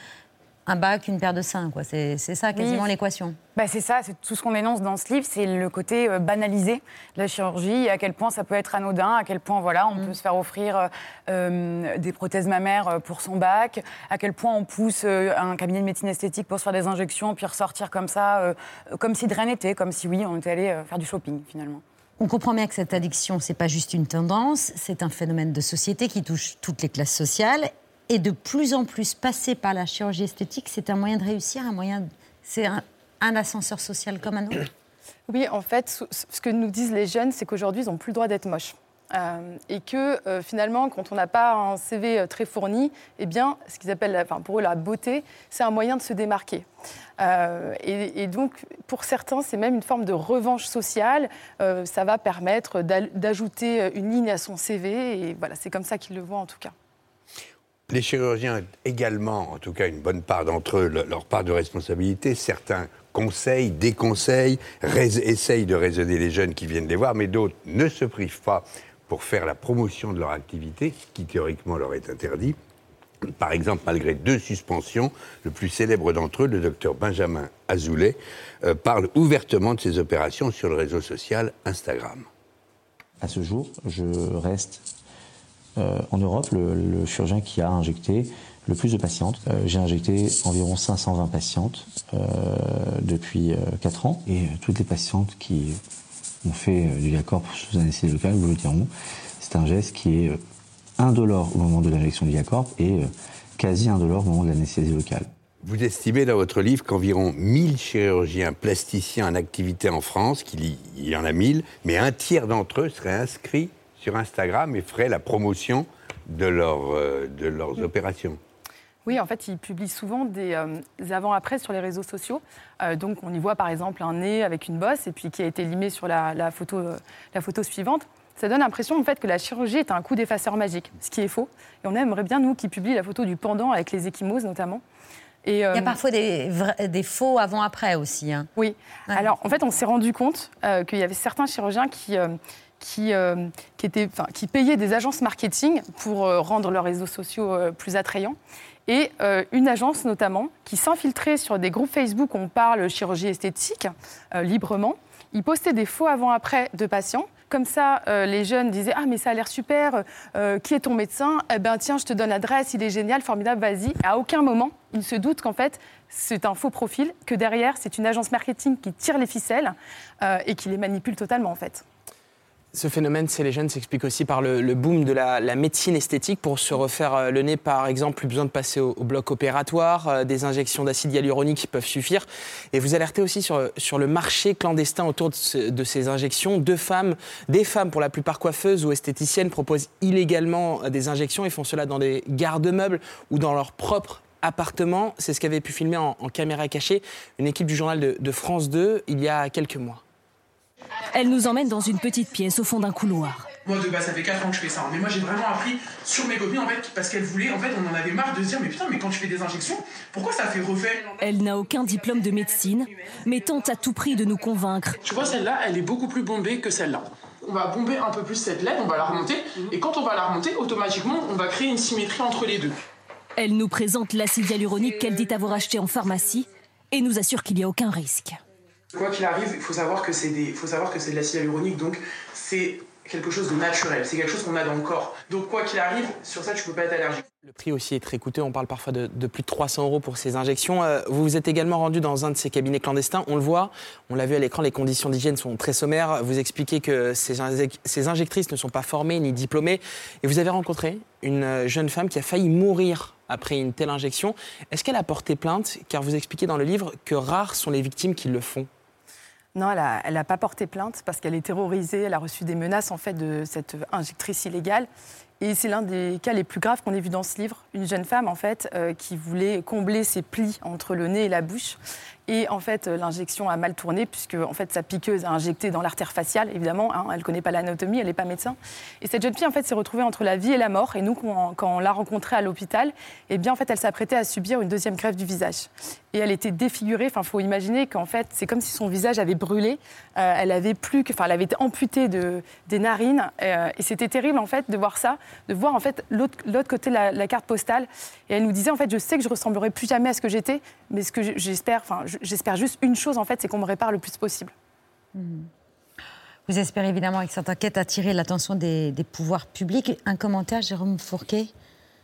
Un bac, une paire de seins, quoi. C'est, ça quasiment l'équation. Bah c'est ça, c'est tout ce qu'on dénonce dans ce livre, c'est le côté euh, banalisé de la chirurgie, et à quel point ça peut être anodin, à quel point voilà, on mm. peut se faire offrir euh, euh, des prothèses mammaires pour son bac, à quel point on pousse un cabinet de médecine esthétique pour se faire des injections, puis ressortir comme ça, comme si de rien n'était, comme si oui, on était allé faire du shopping finalement. On comprend bien que cette addiction, c'est pas juste une tendance, c'est un phénomène de société qui touche toutes les classes sociales et de plus en plus passer par la chirurgie esthétique, c'est un moyen de réussir, un moyen, c'est un, ascenseur social comme un autre. Oui, en fait, ce- ce que nous disent les jeunes, c'est qu'aujourd'hui, ils n'ont plus le droit d'être moches. Euh, et que euh, finalement, quand on n'a pas un CV euh, très fourni, eh bien, ce qu'ils appellent, pour eux, la beauté, c'est un moyen de se démarquer. Et, et donc, pour certains, c'est même une forme de revanche sociale. Ça va permettre d'ajouter une ligne à son CV. Et voilà, c'est comme ça qu'ils le voient en tout cas. Les chirurgiens également, en tout cas une bonne part d'entre eux, le- leur part de responsabilité. Certains conseillent, déconseillent, essayent de raisonner les jeunes qui viennent les voir, mais d'autres ne se privent pas pour faire la promotion de leur activité, qui théoriquement leur est interdit. Par exemple, malgré deux suspensions, le plus célèbre d'entre eux, le docteur Benjamin Azoulay, euh, parle ouvertement de ses opérations sur le réseau social Instagram. À ce jour, je reste euh, en Europe le, chirurgien qui a injecté le plus de patientes. Euh, J'ai injecté environ 520 patientes depuis 4 ans et toutes les patientes qui ont fait euh, du Yacorp sous anesthésie locale vous le diront. C'est un geste qui est euh, indolore au moment de l'injection du Yacorp et euh, quasi indolore au moment de l'anesthésie locale. Vous estimez dans votre livre qu'environ 1000 chirurgiens plasticiens en activité en France, qu'il y- en a 1000, mais un tiers d'entre eux seraient inscrits sur Instagram et feraient la promotion de, leur, de leurs opérations. Oui, en fait, ils publient souvent des, euh, des avant-après sur les réseaux sociaux. Euh, donc, on y voit par exemple un nez avec une bosse et puis qui a été limé sur la, la photo, euh, la photo suivante. Ça donne l'impression en fait que la chirurgie est un coup d'effaceur magique, ce qui est faux. Et on aimerait bien nous qui publient la photo du pendant avec les échymoses notamment. Et, Il y a parfois des, vrais- des faux avant-après aussi. hein. Oui. Alors, en fait, on s'est rendu compte euh, qu'il y avait certains chirurgiens qui, euh, qui, qui, étaient, enfin, qui payaient des agences marketing pour rendre leurs réseaux sociaux plus attrayants. Et euh, une agence notamment qui s'infiltrait sur des groupes Facebook où on parle chirurgie esthétique euh, librement. Ils postaient des faux avant-après de patients. Comme ça, euh, les jeunes disaient Ah, mais ça a l'air super, qui est ton médecin? Eh ben, tiens, je te donne l'adresse, il est génial, formidable, vas-y. À aucun moment, ils se doutent qu'en fait, c'est un faux profil, que derrière, c'est une agence marketing qui tire les ficelles et qui les manipule totalement, en fait. Ce phénomène, c'est les jeunes, s'explique aussi par le, boom de la, médecine esthétique. Pour se refaire euh, le nez, par exemple, plus besoin de passer au, bloc opératoire, euh, des injections d'acide hyaluronique peuvent suffire. Et vous alertez aussi sur, le marché clandestin autour de, ce- de ces injections. Deux femmes, des femmes pour la plupart coiffeuses ou esthéticiennes, proposent illégalement euh, des injections et font cela dans des garde-meubles ou dans leur propre appartement. C'est ce qu'avait pu filmer en, en caméra cachée une équipe du journal de, de France 2 il y a quelques mois. Elle nous emmène dans une petite pièce au fond d'un couloir. Moi, de base, ça fait 4 ans que je fais ça. hein. Mais moi, j'ai vraiment appris sur mes copines, en fait, parce qu'elles voulaient, en fait, on en avait marre de se dire, mais putain, mais quand tu fais des injections, pourquoi ça fait refait? Elle n'a aucun diplôme de médecine, mais tente à tout prix de nous convaincre. Tu vois, celle-là, elle est beaucoup plus bombée que celle-là. On va bomber un peu plus cette LED, on va la remonter, et quand on va la remonter, automatiquement, on va créer une symétrie entre les deux. Elle nous présente l'acide hyaluronique qu'elle dit avoir acheté en pharmacie et nous assure qu'il n'y a aucun risque. Quoi qu'il arrive, il faut savoir que c'est des, faut savoir que c'est de l'acide hyaluronique, donc c'est quelque chose de naturel, c'est quelque chose qu'on a dans le corps. Donc quoi qu'il arrive, sur ça, tu peux pas être allergique. Le prix aussi est très coûteux, on parle parfois de, plus de 300 euros pour ces injections. Euh, vous vous êtes également rendu dans un de ces cabinets clandestins, on le voit, on l'a vu à l'écran, les conditions d'hygiène sont très sommaires. Vous expliquez que ces injectrices ne sont pas formées ni diplômées. Et vous avez rencontré une euh, jeune femme qui a failli mourir après une telle injection. Est-ce qu'elle a porté plainte? Car vous expliquez dans le livre que rares sont les victimes qui le font. Non, elle n'a pas porté plainte parce qu'elle est terrorisée. Elle a reçu des menaces en fait de cette injectrice illégale. Et c'est l'un des cas les plus graves qu'on ait vu dans ce livre. Une jeune femme en fait euh, qui voulait combler ses plis entre le nez et la bouche. Et en fait, euh, l'injection a mal tourné puisque en fait sa piqueuse a injecté dans l'artère faciale. Évidemment, hein, elle ne connaît pas l'anatomie, elle n'est pas médecin. Et cette jeune fille en fait s'est retrouvée entre la vie et la mort. Et nous, quand, on l'a rencontrée à l'hôpital, eh bien en fait, elle s'apprêtait à subir une deuxième greffe du visage. Et elle était défigurée. Enfin, faut imaginer qu'en fait, c'est comme si son visage avait brûlé. Euh, elle avait plus enfin, elle avait été amputée de, des narines. Euh, et c'était terrible en fait de voir ça, de voir en fait l'autre côté de la, la carte postale. Et elle nous disait en fait, je sais que je ressemblerai plus jamais à ce que j'étais, mais ce que j'espère, enfin, j'espère juste une chose en fait, c'est qu'on me répare le plus possible. Vous espérez évidemment avec cette enquête attirer l'attention des, des pouvoirs publics. Un commentaire, Jérôme Fourquet?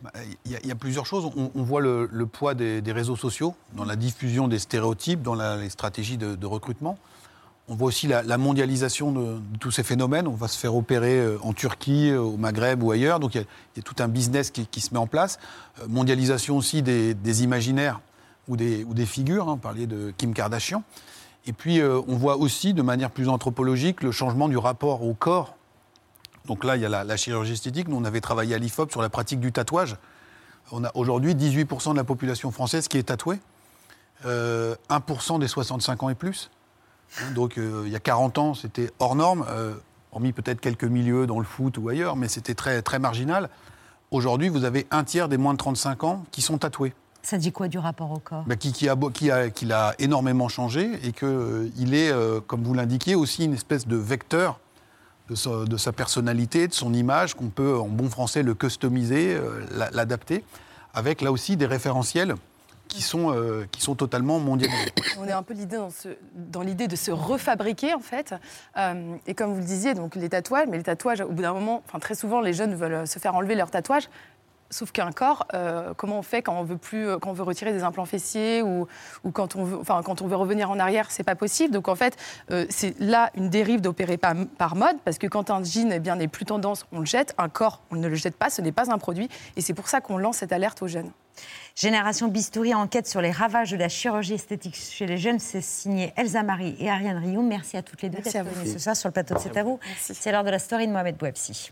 Bah, Il y, a- il y a plusieurs choses. On, on voit le, le poids des, des réseaux sociaux dans la diffusion des stéréotypes, dans la- les stratégies de, de recrutement. On voit aussi la, la mondialisation de, de tous ces phénomènes. On va se faire opérer euh, en Turquie, euh, au Maghreb ou ailleurs. Donc il y a, il y a tout un business qui, qui se met en place. Euh, mondialisation aussi des, des imaginaires ou des, ou des figures. Hein, on parlait de Kim Kardashian. Et puis euh, on voit aussi, de manière plus anthropologique, le changement du rapport au corps. Donc là, il y a la, chirurgie esthétique. Nous, on avait travaillé à l'IFOP sur la pratique du tatouage. On a aujourd'hui 18% de la population française qui est tatouée. Euh, 1% des 65 ans et plus. Hein, Donc euh, il y a 40 ans, c'était hors norme, euh, hormis peut-être quelques milieux dans le foot ou ailleurs, mais c'était très, très marginal. Aujourd'hui, vous avez un tiers des moins de 35 ans qui sont tatoués. Ça dit quoi du rapport au corps? Bah, qui, qui a, qui, a, qui l'a énormément changé et qu'il est, euh, comme vous l'indiquiez, aussi une espèce de vecteur de sa, de sa personnalité, de son image, qu'on peut, en bon français, le customiser, euh, l'a- l'adapter, avec là aussi des référentiels qui sont, euh, qui sont totalement mondialisés. On est un peu l'idée dans, ce- dans l'idée de se refabriquer en fait. Euh, et comme vous le disiez, donc les tatouages, mais les tatouages, au bout d'un moment, enfin très souvent, les jeunes veulent se faire enlever leurs tatouages. Sauf qu'un corps, euh, comment on fait quand on veut plus, quand on veut retirer des implants fessiers ou, ou quand on veut, enfin quand on veut revenir en arrière, c'est pas possible. Donc en fait, euh, c'est là une dérive d'opérer par, par mode, parce que quand un jean eh bien n'est plus tendance, on le jette. Un corps, on ne le jette pas. Ce n'est pas un produit. Et c'est pour ça qu'on lance cette alerte aux jeunes. Génération Bistouri enquête sur les ravages de la chirurgie esthétique chez les jeunes. C'est signé Elsa Marie et Ariane Rioux. Merci à toutes les deux Merci d'être à vous. venues ce soir sur le plateau de C'est à vous. C'est l'heure de la story de Mohamed Bouabsi.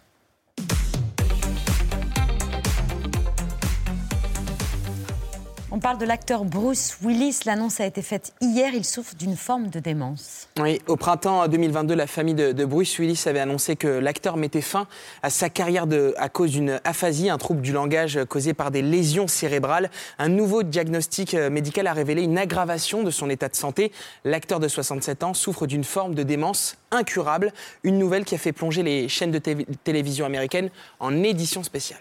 On parle de l'acteur Bruce Willis. L'annonce a été faite hier. Il souffre d'une forme de démence. Oui, au printemps 2022, la famille de, Bruce Willis avait annoncé que l'acteur mettait fin à sa carrière à cause d'une aphasie, un trouble du langage causé par des lésions cérébrales. Un nouveau diagnostic euh, médical a révélé une aggravation de son état de santé. L'acteur de 67 ans souffre d'une forme de démence incurable. Une nouvelle qui a fait plonger les chaînes de té- télévision américaines en édition spéciale.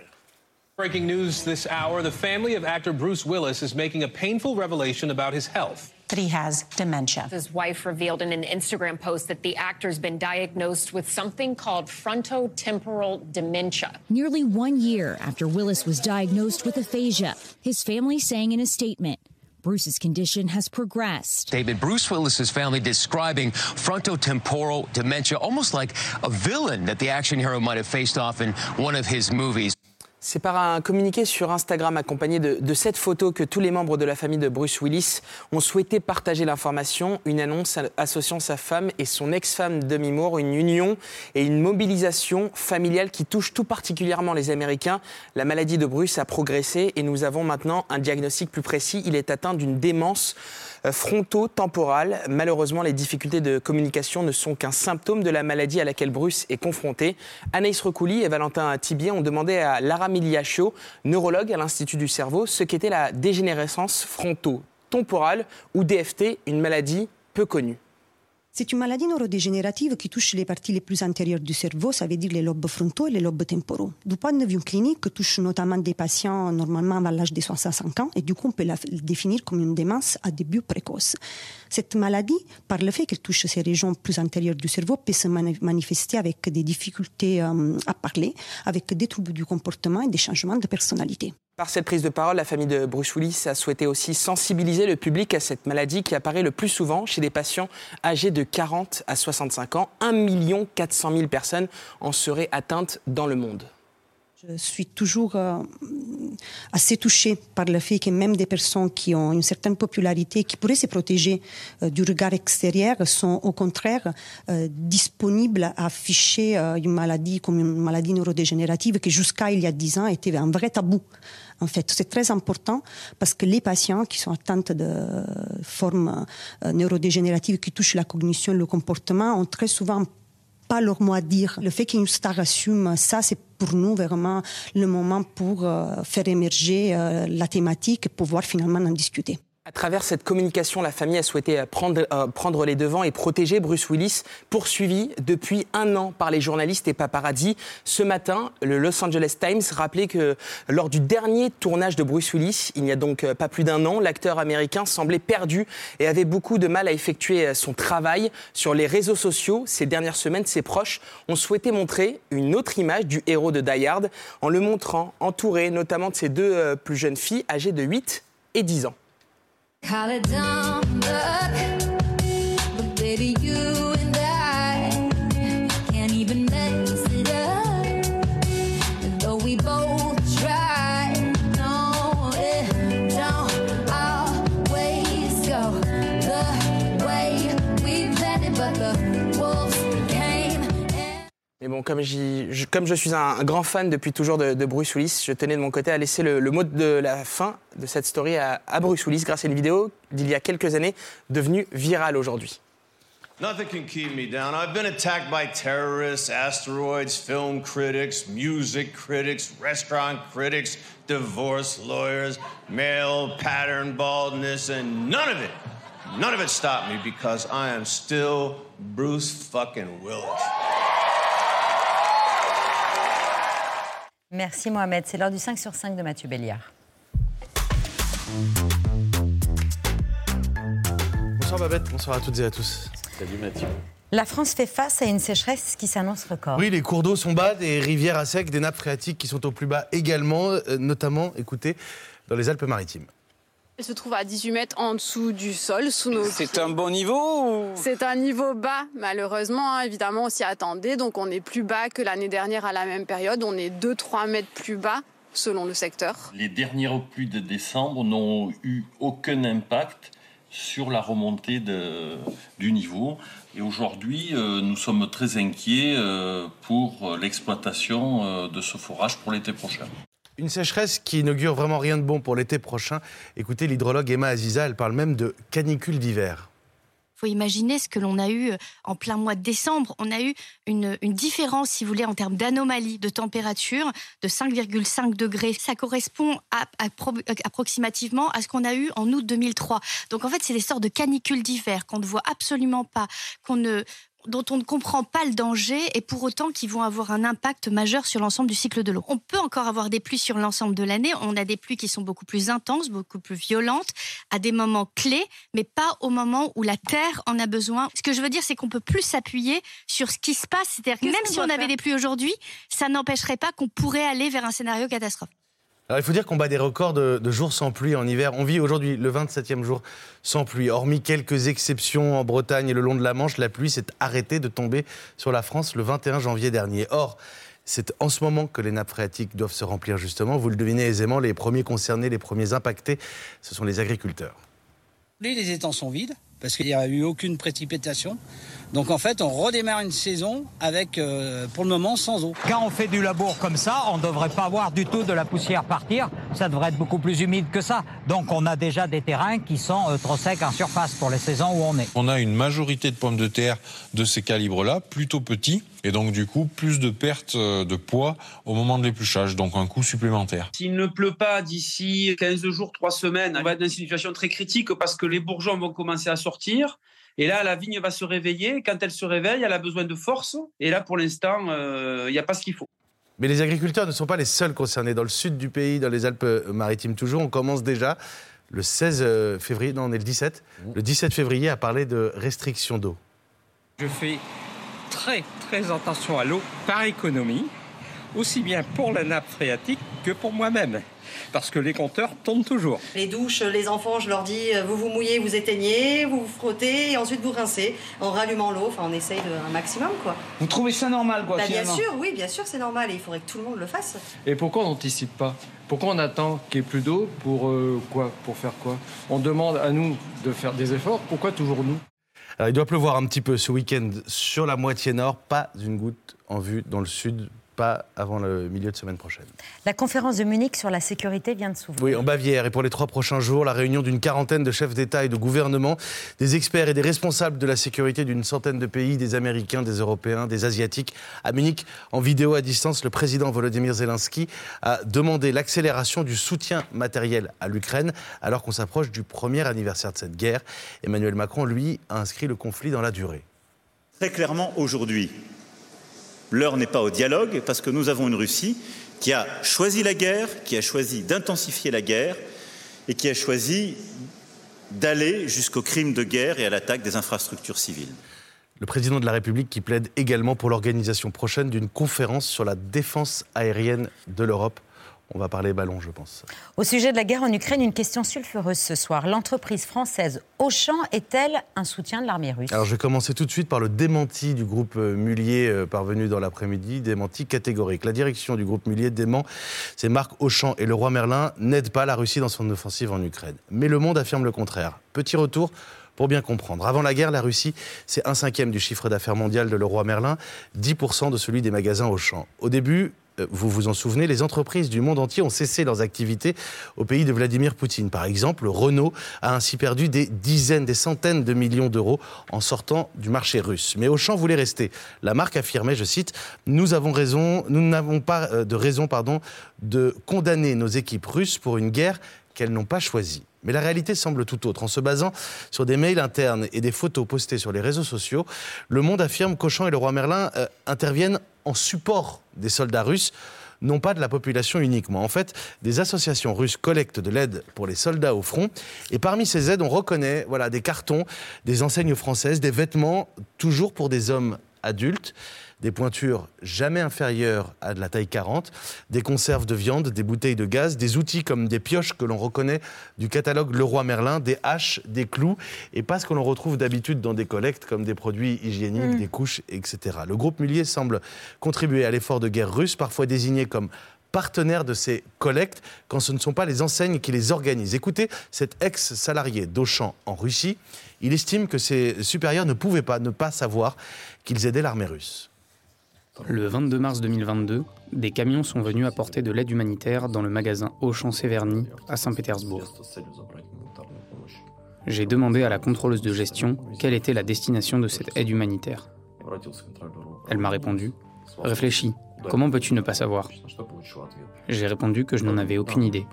Breaking news this hour the family of actor Bruce Willis is making a painful revelation about his health. that he has dementia. His wife revealed in an Instagram post that the actor's been diagnosed with something called frontotemporal dementia. Nearly one year after Willis was diagnosed with aphasia, his family saying in a statement, Bruce's condition has progressed. David Bruce Willis's family describing frontotemporal dementia, almost like a villain that the action hero might have faced off in one of his movies. C'est par un communiqué sur Instagram accompagné de, cette photo que tous les membres de la famille de Bruce Willis ont souhaité partager l'information. Une annonce associant sa femme et son ex-femme Demi Moore, une union et une mobilisation familiale qui touche tout particulièrement les Américains. La maladie de Bruce a progressé et nous avons maintenant un diagnostic plus précis. Il est atteint d'une démence fronto-temporale. Malheureusement, les difficultés de communication ne sont qu'un symptôme de la maladie à laquelle Bruce est confronté. Anaïs Recouli et Valentin Tibier ont demandé à Lara Miliaccio, neurologue à l'Institut du cerveau, ce qu'était la dégénérescence fronto-temporale ou DFT, une maladie peu connue. C'est une maladie neurodégénérative qui touche les parties les plus antérieures du cerveau, ça veut dire les lobes frontaux et les lobes temporaux. Du point de vue clinique, touche notamment des patients normalement à l'âge de 65 ans et du coup on peut la définir comme une démence à début précoce. Cette maladie, par le fait qu'elle touche ces régions plus antérieures du cerveau, peut se mani- manifester avec des difficultés euh, à parler, avec des troubles du comportement et des changements de personnalité. Par cette prise de parole, la famille de Bruce Willis a souhaité aussi sensibiliser le public à cette maladie qui apparaît le plus souvent chez des patients âgés de 40 à 65 ans. 1 400 000 personnes en seraient atteintes dans le monde. Je suis toujours euh, assez touchée par le fait que même des personnes qui ont une certaine popularité, qui pourraient se protéger euh, du regard extérieur, sont au contraire euh, disponibles à afficher une maladie comme une maladie neurodégénérative qui jusqu'à il y a dix ans était un vrai tabou. En fait, c'est très important parce que les patients qui sont atteints de formes neurodégénératives qui touchent la cognition et le comportement ont très souvent pas leur mot à dire. Le fait qu'une star assume ça, c'est pour nous vraiment le moment pour euh, faire émerger euh, la thématique et pouvoir finalement en discuter. À travers cette communication, la famille a souhaité euh, prendre, euh, prendre les devants et protéger Bruce Willis, poursuivi depuis un an par les journalistes et paparazzi. Ce matin, le Los Angeles Times rappelait que lors du dernier tournage de Bruce Willis, il n'y a donc euh, pas plus d'un an, l'acteur américain semblait perdu et avait beaucoup de mal à effectuer son travail. Sur les réseaux sociaux, ces dernières semaines, ses proches ont souhaité montrer une autre image du héros de Die Hard en le montrant entouré notamment de ses deux plus jeunes filles âgées de 8 et 10 ans. Call it dumb luck, but baby, you and I can't even mess it up. And though we both try, no, it don't always go the way we planned it, but the wolves. Mais bon, comme, je, comme je suis un, un grand fan depuis toujours de, de Bruce Willis, je tenais de mon côté à laisser le, le mot de la fin de cette story à, à Bruce Willis grâce à une vidéo d'il y a quelques années devenue virale aujourd'hui. Nothing can keep me down. I've been attacked by terrorists, asteroids, film critics, music critics, restaurant critics, divorce lawyers, male pattern baldness, and none of it, none of it stopped me because I am still Bruce fucking Willis. Merci Mohamed. C'est l'heure du 5 sur 5 de Mathieu Béliard. Bonsoir Babette, bonsoir à toutes et à tous. Salut Mathieu. La France fait face à une sécheresse qui s'annonce record. Oui, les cours d'eau sont bas, des rivières à sec, des nappes phréatiques qui sont au plus bas également, euh, notamment, écoutez, dans les Alpes-Maritimes. Elle se trouve à 18 mètres en dessous du sol, sous nos C'est un bon niveau ou... C'est un niveau bas, malheureusement. hein, évidemment, on s'y attendait. Donc, on est plus bas que l'année dernière à la même période. On est 2-3 mètres plus bas, selon le secteur. Les dernières pluies de décembre n'ont eu aucun impact sur la remontée de- du niveau. Et aujourd'hui, euh, nous sommes très inquiets euh, pour l'exploitation euh, de ce forage pour l'été prochain. Une sécheresse qui inaugure vraiment rien de bon pour l'été prochain. Écoutez l'hydrologue Emma Aziza, elle parle même de canicule d'hiver. Il faut imaginer ce que l'on a eu euh, en plein mois de décembre. On a eu une, différence, si vous voulez, en termes d'anomalie de température de 5,5 degrés. Ça correspond pro- approximativement à ce qu'on a eu en août 2003. Donc en fait, c'est des sortes de canicules d'hiver qu'on ne voit absolument pas, qu'on ne dont on ne comprend pas le danger et pour autant qui vont avoir un impact majeur sur l'ensemble du cycle de l'eau. On peut encore avoir des pluies sur l'ensemble de l'année. On a des pluies qui sont beaucoup plus intenses, beaucoup plus violentes, à des moments clés, mais pas au moment où la Terre en a besoin. Ce que je veux dire, c'est qu'on peut plus s'appuyer sur ce qui se passe. C'est-à-dire que même si on avait des pluies aujourd'hui, ça n'empêcherait pas qu'on pourrait aller vers un scénario catastrophe. Alors il faut dire qu'on bat des records de, jours sans pluie en hiver. On vit aujourd'hui le 27e jour sans pluie. Hormis quelques exceptions en Bretagne et le long de la Manche, la pluie s'est arrêtée de tomber sur la France le 21 janvier dernier. Or, c'est en ce moment que les nappes phréatiques doivent se remplir justement. Vous le devinez aisément, les premiers concernés, les premiers impactés, ce sont les agriculteurs. Les étangs sont vides parce qu'il n'y a eu aucune précipitation. Donc en fait, on redémarre une saison avec, euh, pour le moment, sans eau. Quand on fait du labour comme ça, on ne devrait pas voir du tout de la poussière partir. Ça devrait être beaucoup plus humide que ça. Donc on a déjà des terrains qui sont euh, trop secs en surface pour les saisons où on est. On a une majorité de pommes de terre de ces calibres-là, plutôt petits, et donc du coup plus de pertes euh, de poids au moment de l'épluchage, donc un coût supplémentaire. S'il ne pleut pas d'ici 15 jours, 3 semaines, on va être dans une situation très critique parce que les bourgeons vont commencer à sortir. Et là, la vigne va se réveiller. Quand elle se réveille, elle a besoin de force. Et là, pour l'instant, euh, il n'y a pas ce qu'il faut. Mais les agriculteurs ne sont pas les seuls concernés. Dans le sud du pays, dans les Alpes-Maritimes toujours, on commence déjà le 16 février, non on est le 17, le 17 février à parler de restrictions d'eau. Je fais très très attention à l'eau par économie, aussi bien pour la nappe phréatique que pour moi-même, parce que les compteurs tournent toujours. Les douches, les enfants, je leur dis, euh, vous vous mouillez, vous éteignez, vous vous frottez et ensuite vous rincez en rallumant l'eau. Enfin, on essaye de, un maximum, quoi. Vous trouvez ça normal, quoi, Bah, bien sûr, oui, bien sûr, c'est normal et il faudrait que tout le monde le fasse. Et pourquoi on n'anticipe pas? Pourquoi on attend qu'il n'y ait plus d'eau Pour euh, quoi? Pour faire quoi? On demande à nous de faire des efforts. Pourquoi toujours nous? Alors, il doit pleuvoir un petit peu ce week-end sur la moitié nord, pas une goutte en vue dans le sud, pas avant le milieu de semaine prochaine. La conférence de Munich sur la sécurité vient de s'ouvrir. Oui, en Bavière. Et pour les trois prochains jours, la réunion d'une quarantaine de chefs d'État et de gouvernement, des experts et des responsables de la sécurité d'une centaine de pays, des Américains, des Européens, des Asiatiques. À Munich, en vidéo à distance, le président Volodymyr Zelensky a demandé l'accélération du soutien matériel à l'Ukraine, alors qu'on s'approche du premier anniversaire de cette guerre. Emmanuel Macron, lui, a inscrit le conflit dans la durée. Très clairement, aujourd'hui, l'heure n'est pas au dialogue parce que nous avons une Russie qui a choisi la guerre, qui a choisi d'intensifier la guerre et qui a choisi d'aller jusqu'au crime de guerre et à l'attaque des infrastructures civiles. Le président de la République qui plaide également pour l'organisation prochaine d'une conférence sur la défense aérienne de l'Europe. On va parler ballon, je pense. Au sujet de la guerre en Ukraine, une question sulfureuse ce soir. L'entreprise française Auchan est-elle un soutien de l'armée russe? Alors je vais commencer tout de suite par le démenti du groupe euh, Mullier euh, parvenu dans l'après-midi, démenti catégorique. La direction du groupe Mullier dément, c'est Marc Auchan et le roi Merlin n'aident pas la Russie dans son offensive en Ukraine. Mais le monde affirme le contraire. Petit retour pour bien comprendre. Avant la guerre, la Russie, c'est un cinquième du chiffre d'affaires mondial de Leroy Merlin, 10% de celui des magasins Auchan. Au début, vous vous en souvenez, les entreprises du monde entier ont cessé leurs activités au pays de Vladimir Poutine. Par exemple, Renault a ainsi perdu des dizaines, des centaines de millions d'euros en sortant du marché russe. Mais Auchan voulait rester. La marque affirmait, je cite, Nous avons raison, nous n'avons pas euh, de raison pardon, de condamner nos équipes russes pour une guerre qu'elles n'ont pas choisie. Mais la réalité semble tout autre. En se basant sur des mails internes et des photos postées sur les réseaux sociaux, Le Monde affirme qu'Auchan et le roi Merlin euh, interviennent en support des soldats russes non pas de la population uniquement. En fait, des associations russes collectent de l'aide pour les soldats au front. Et parmi ces aides, on reconnaît des cartons, des enseignes françaises, des vêtements, toujours pour des hommes adultes des pointures jamais inférieures à de la taille 40, des conserves de viande, des bouteilles de gaz, des outils comme des pioches que l'on reconnaît du catalogue Leroy Merlin, des haches, des clous, et pas ce que l'on retrouve d'habitude dans des collectes comme des produits hygiéniques, Mm. des couches, etc. Le groupe Mullier semble contribuer à l'effort de guerre russe, parfois désigné comme partenaire de ces collectes quand ce ne sont pas les enseignes qui les organisent. Écoutez cet ex-salarié d'Auchan en Russie. Il estime que ses supérieurs ne pouvaient pas ne pas savoir qu'ils aidaient l'armée russe. Le 22 mars 2022, des camions sont venus apporter de l'aide humanitaire dans le magasin Auchan Séverny à Saint-Pétersbourg. J'ai demandé à la contrôleuse de gestion quelle était la destination de cette aide humanitaire. Elle m'a répondu Réfléchis, comment peux-tu ne pas savoir? J'ai répondu que je n'en avais aucune idée.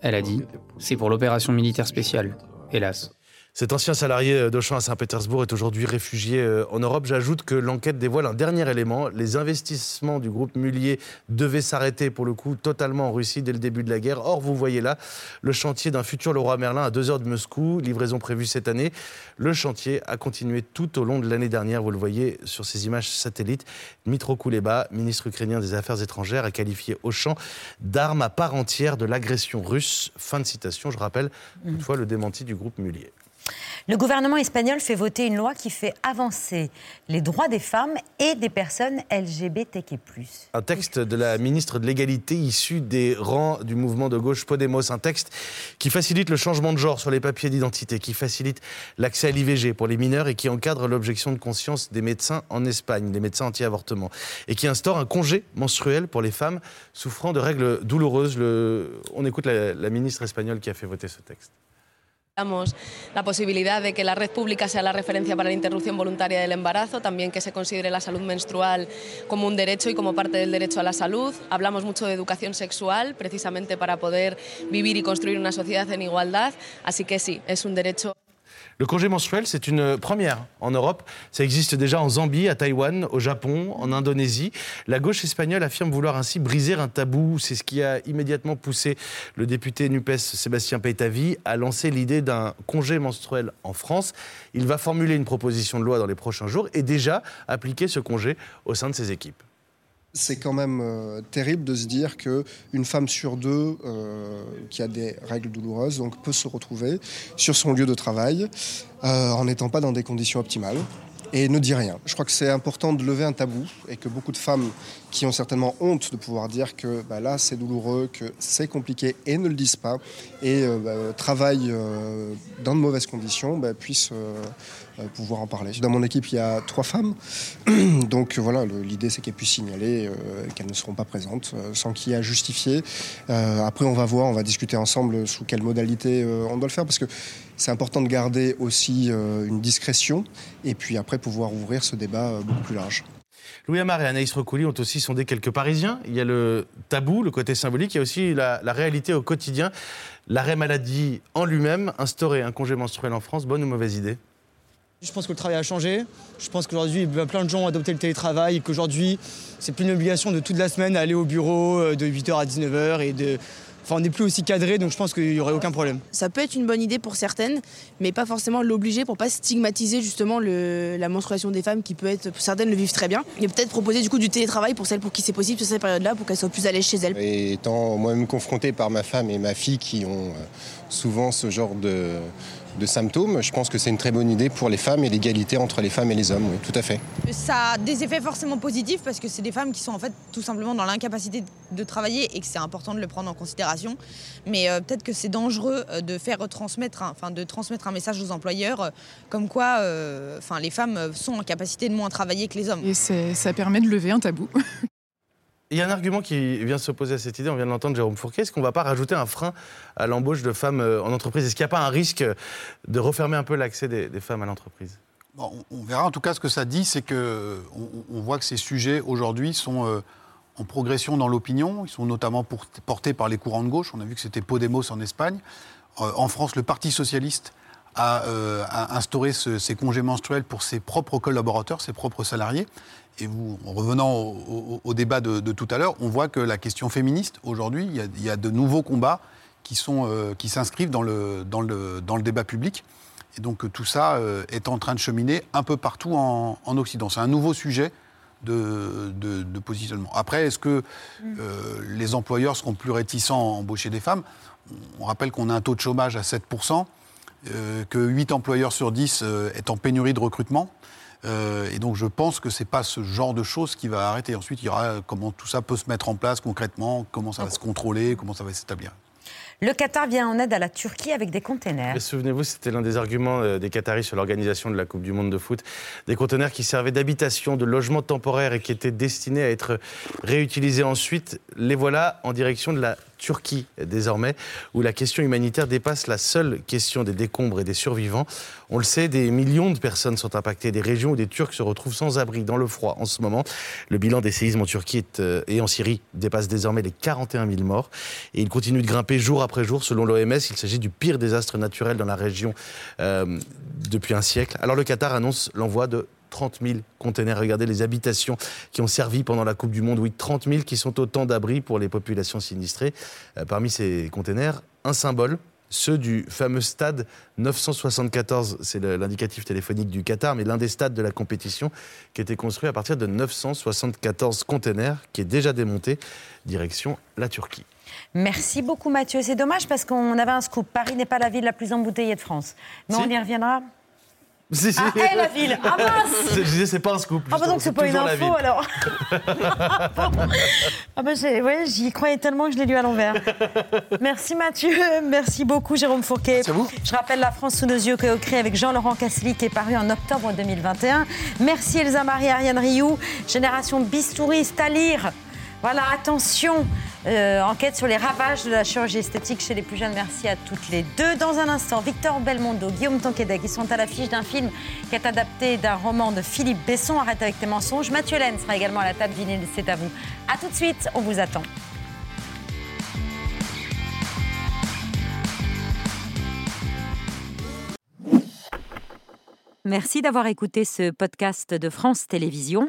Elle a dit C'est pour l'opération militaire spéciale. Hélas. Cet ancien salarié d'Auchan à Saint-Pétersbourg est aujourd'hui réfugié euh, en Europe. J'ajoute que l'enquête dévoile un dernier élément. Les investissements du groupe Mullier devaient s'arrêter pour le coup totalement en Russie dès le début de la guerre. Or, vous voyez là le chantier d'un futur Leroy Merlin à 2 heures de Moscou, livraison prévue cette année. Le chantier a continué tout au long de l'année dernière. Vous le voyez sur ces images satellites. Dmitro Kuleba, ministre ukrainien des Affaires étrangères, a qualifié Auchan d'arme à part entière de l'agression russe. Fin de citation. Je rappelle toutefois le démenti du groupe Mullier. Le gouvernement espagnol fait voter une loi qui fait avancer les droits des femmes et des personnes LGBTQ+. Un texte de la ministre de l'Égalité issu des rangs du mouvement de gauche Podemos. Un texte qui facilite le changement de genre sur les papiers d'identité, qui facilite l'accès à l'IVG pour les mineurs et qui encadre l'objection de conscience des médecins en Espagne, les médecins anti-avortement, et qui instaure un congé menstruel pour les femmes souffrant de règles douloureuses. On écoute la ministre espagnole qui a fait voter ce texte. Damos la posibilidad de que la red pública sea la referencia para la interrupción voluntaria del embarazo, también que se considere la salud menstrual como un derecho y como parte del derecho a la salud. Hablamos mucho de educación sexual, precisamente para poder vivir y construir una sociedad en igualdad, así que sí, es un derecho. Le congé menstruel, c'est une première en Europe. Ça existe déjà en Zambie, à Taïwan, au Japon, en Indonésie. La gauche espagnole affirme vouloir ainsi briser un tabou. C'est ce qui a immédiatement poussé le député NUPES Sébastien Peytavi à lancer l'idée d'un congé menstruel en France. Il va formuler une proposition de loi dans les prochains jours et déjà appliquer ce congé au sein de ses équipes. C'est quand même euh, terrible de se dire que une femme sur deux euh, qui a des règles douloureuses donc peut se retrouver sur son lieu de travail euh, en n'étant pas dans des conditions optimales et ne dit rien. Je crois que c'est important de lever un tabou et que beaucoup de femmes qui ont certainement honte de pouvoir dire que bah, là c'est douloureux, que c'est compliqué et ne le disent pas et bah, travaillent dans de mauvaises conditions bah, puissent pouvoir en parler. Dans mon équipe, il y a trois femmes. Donc euh, voilà, l'idée c'est qu'elles puissent signaler euh, qu'elles ne seront pas présentes euh, sans qu'il y ait à justifier. Euh, après, on va voir, on va discuter ensemble sous quelle modalité euh, on doit le faire parce que c'est important de garder aussi euh, une discrétion et puis après pouvoir ouvrir ce débat euh, beaucoup plus large. Louis Amar et Anaïs Recouli ont aussi sondé quelques Parisiens. Il y a le tabou, le côté symbolique, il y a aussi la réalité au quotidien. L'arrêt maladie en lui-même, instaurer un congé menstruel en France, bonne ou mauvaise idée? Je pense que le travail a changé. Je pense qu'aujourd'hui, plein de gens ont adopté le télétravail et qu'aujourd'hui, c'est plus une obligation de toute la semaine aller au bureau euh, de 8h à 19h et de. Enfin, on n'est plus aussi cadré, donc je pense qu'il n'y aurait aucun problème. Ça peut être une bonne idée pour certaines, mais pas forcément l'obliger pour pas stigmatiser justement le- la menstruation des femmes qui peut être, certaines le vivent très bien. Et peut-être proposer du coup du télétravail pour celles pour qui c'est possible sur cette période-là, pour qu'elles soient plus à l'aise chez elles. Et étant moi-même confronté par ma femme et ma fille qui ont euh, souvent ce genre de, de symptômes, je pense que c'est une très bonne idée pour les femmes et l'égalité entre les femmes et les hommes, oui, tout à fait. Ça a des effets forcément positifs parce que c'est des femmes qui sont en fait tout simplement dans l'incapacité de travailler et que c'est important de le prendre en considération. Mais euh, peut-être que c'est dangereux euh, de faire retransmettre, enfin de transmettre un message aux employeurs euh, comme quoi, enfin les femmes sont en capacité de moins travailler que les hommes. Et ça permet de lever un tabou. Il y a un argument qui vient s'opposer à cette idée, on vient de l'entendre, Jérôme Fourquet. Est-ce qu'on ne va pas rajouter un frein à l'embauche de femmes euh, en entreprise Est-ce qu'il n'y a pas un risque de refermer un peu l'accès des, femmes à l'entreprise? On verra. En tout cas, ce que ça dit, c'est qu'on on voit que ces sujets aujourd'hui sont euh, en progression dans l'opinion. Ils sont notamment portés par les courants de gauche. On a vu que c'était Podemos en Espagne. Euh, en France, le Parti socialiste a, instauré ces congés menstruels pour ses propres collaborateurs, ses propres salariés. Et vous, en revenant au, débat de, tout à l'heure, on voit que la question féministe, aujourd'hui, il, y a de nouveaux combats qui, euh, qui s'inscrivent dans le, dans, le, dans le débat public. Et donc tout ça euh, est en train de cheminer un peu partout en, Occident. C'est un nouveau sujet de, de, positionnement. Après, est-ce que mm. euh, les employeurs seront plus réticents à embaucher des femmes? On rappelle qu'on a un taux de chômage à 7%, que 8 employeurs sur 10 est en pénurie de recrutement. Euh, et donc je pense que ce n'est pas ce genre de choses qui va arrêter. Ensuite, il y aura comment tout ça peut se mettre en place concrètement, comment ça va se contrôler, comment ça va s'établir. Le Qatar vient en aide à la Turquie avec des containers. Souvenez-vous, c'était l'un des arguments euh, des Qataris sur l'organisation de la Coupe du Monde de foot. Des containers qui servaient d'habitation, de logement temporaire et qui étaient destinés à être réutilisés ensuite. Les voilà en direction de la Turquie désormais, où la question humanitaire dépasse la seule question des décombres et des survivants. On le sait, des millions de personnes sont impactées, des régions où des Turcs se retrouvent sans abri dans le froid en ce moment. Le bilan des séismes en Turquie euh, et en Syrie dépasse désormais les 41 000 morts et il continue de grimper jour après jour. Selon l'OMS, il s'agit du pire désastre naturel dans la région euh, depuis un siècle. Alors le Qatar annonce l'envoi de 30 000 containers. Regardez les habitations qui ont servi pendant la Coupe du Monde. Oui, 30 000 qui sont autant d'abris pour les populations sinistrées. Euh, parmi ces containers, un symbole, ceux du fameux stade 974, c'est l'indicatif téléphonique du Qatar, mais l'un des stades de la compétition qui a été construit à partir de 974 containers, qui est déjà démonté, direction la Turquie. Merci beaucoup Mathieu. C'est dommage parce qu'on avait un scoop. Paris n'est pas la ville la plus embouteillée de France. Mais on y reviendra si, si. Ah, hey, la ville Ah mince Je disais, c'est pas un scoop. Ah bah donc c'est pas une info alors Ah bah ouais, j'y croyais tellement que je l'ai lu à l'envers. Merci Mathieu, merci beaucoup Jérôme Fourquet. C'est vous. Je rappelle La France sous nos yeux que créé avec Jean-Laurent Cassely qui est paru en octobre 2021. Merci Elsa Marie Ariane Rioux, Génération Bistouriste à lire. Voilà, attention, euh, enquête sur les ravages de la chirurgie esthétique chez les plus jeunes. Merci à toutes les deux. Dans un instant, Victor Belmondo, Guillaume Tonquédec, ils sont à l'affiche d'un film qui est adapté d'un roman de Philippe Besson, Arrête avec tes mensonges. Mathieu Laine sera également à la table vinyle, c'est à vous. A tout de suite, on vous attend. Merci d'avoir écouté ce podcast de France Télévisions.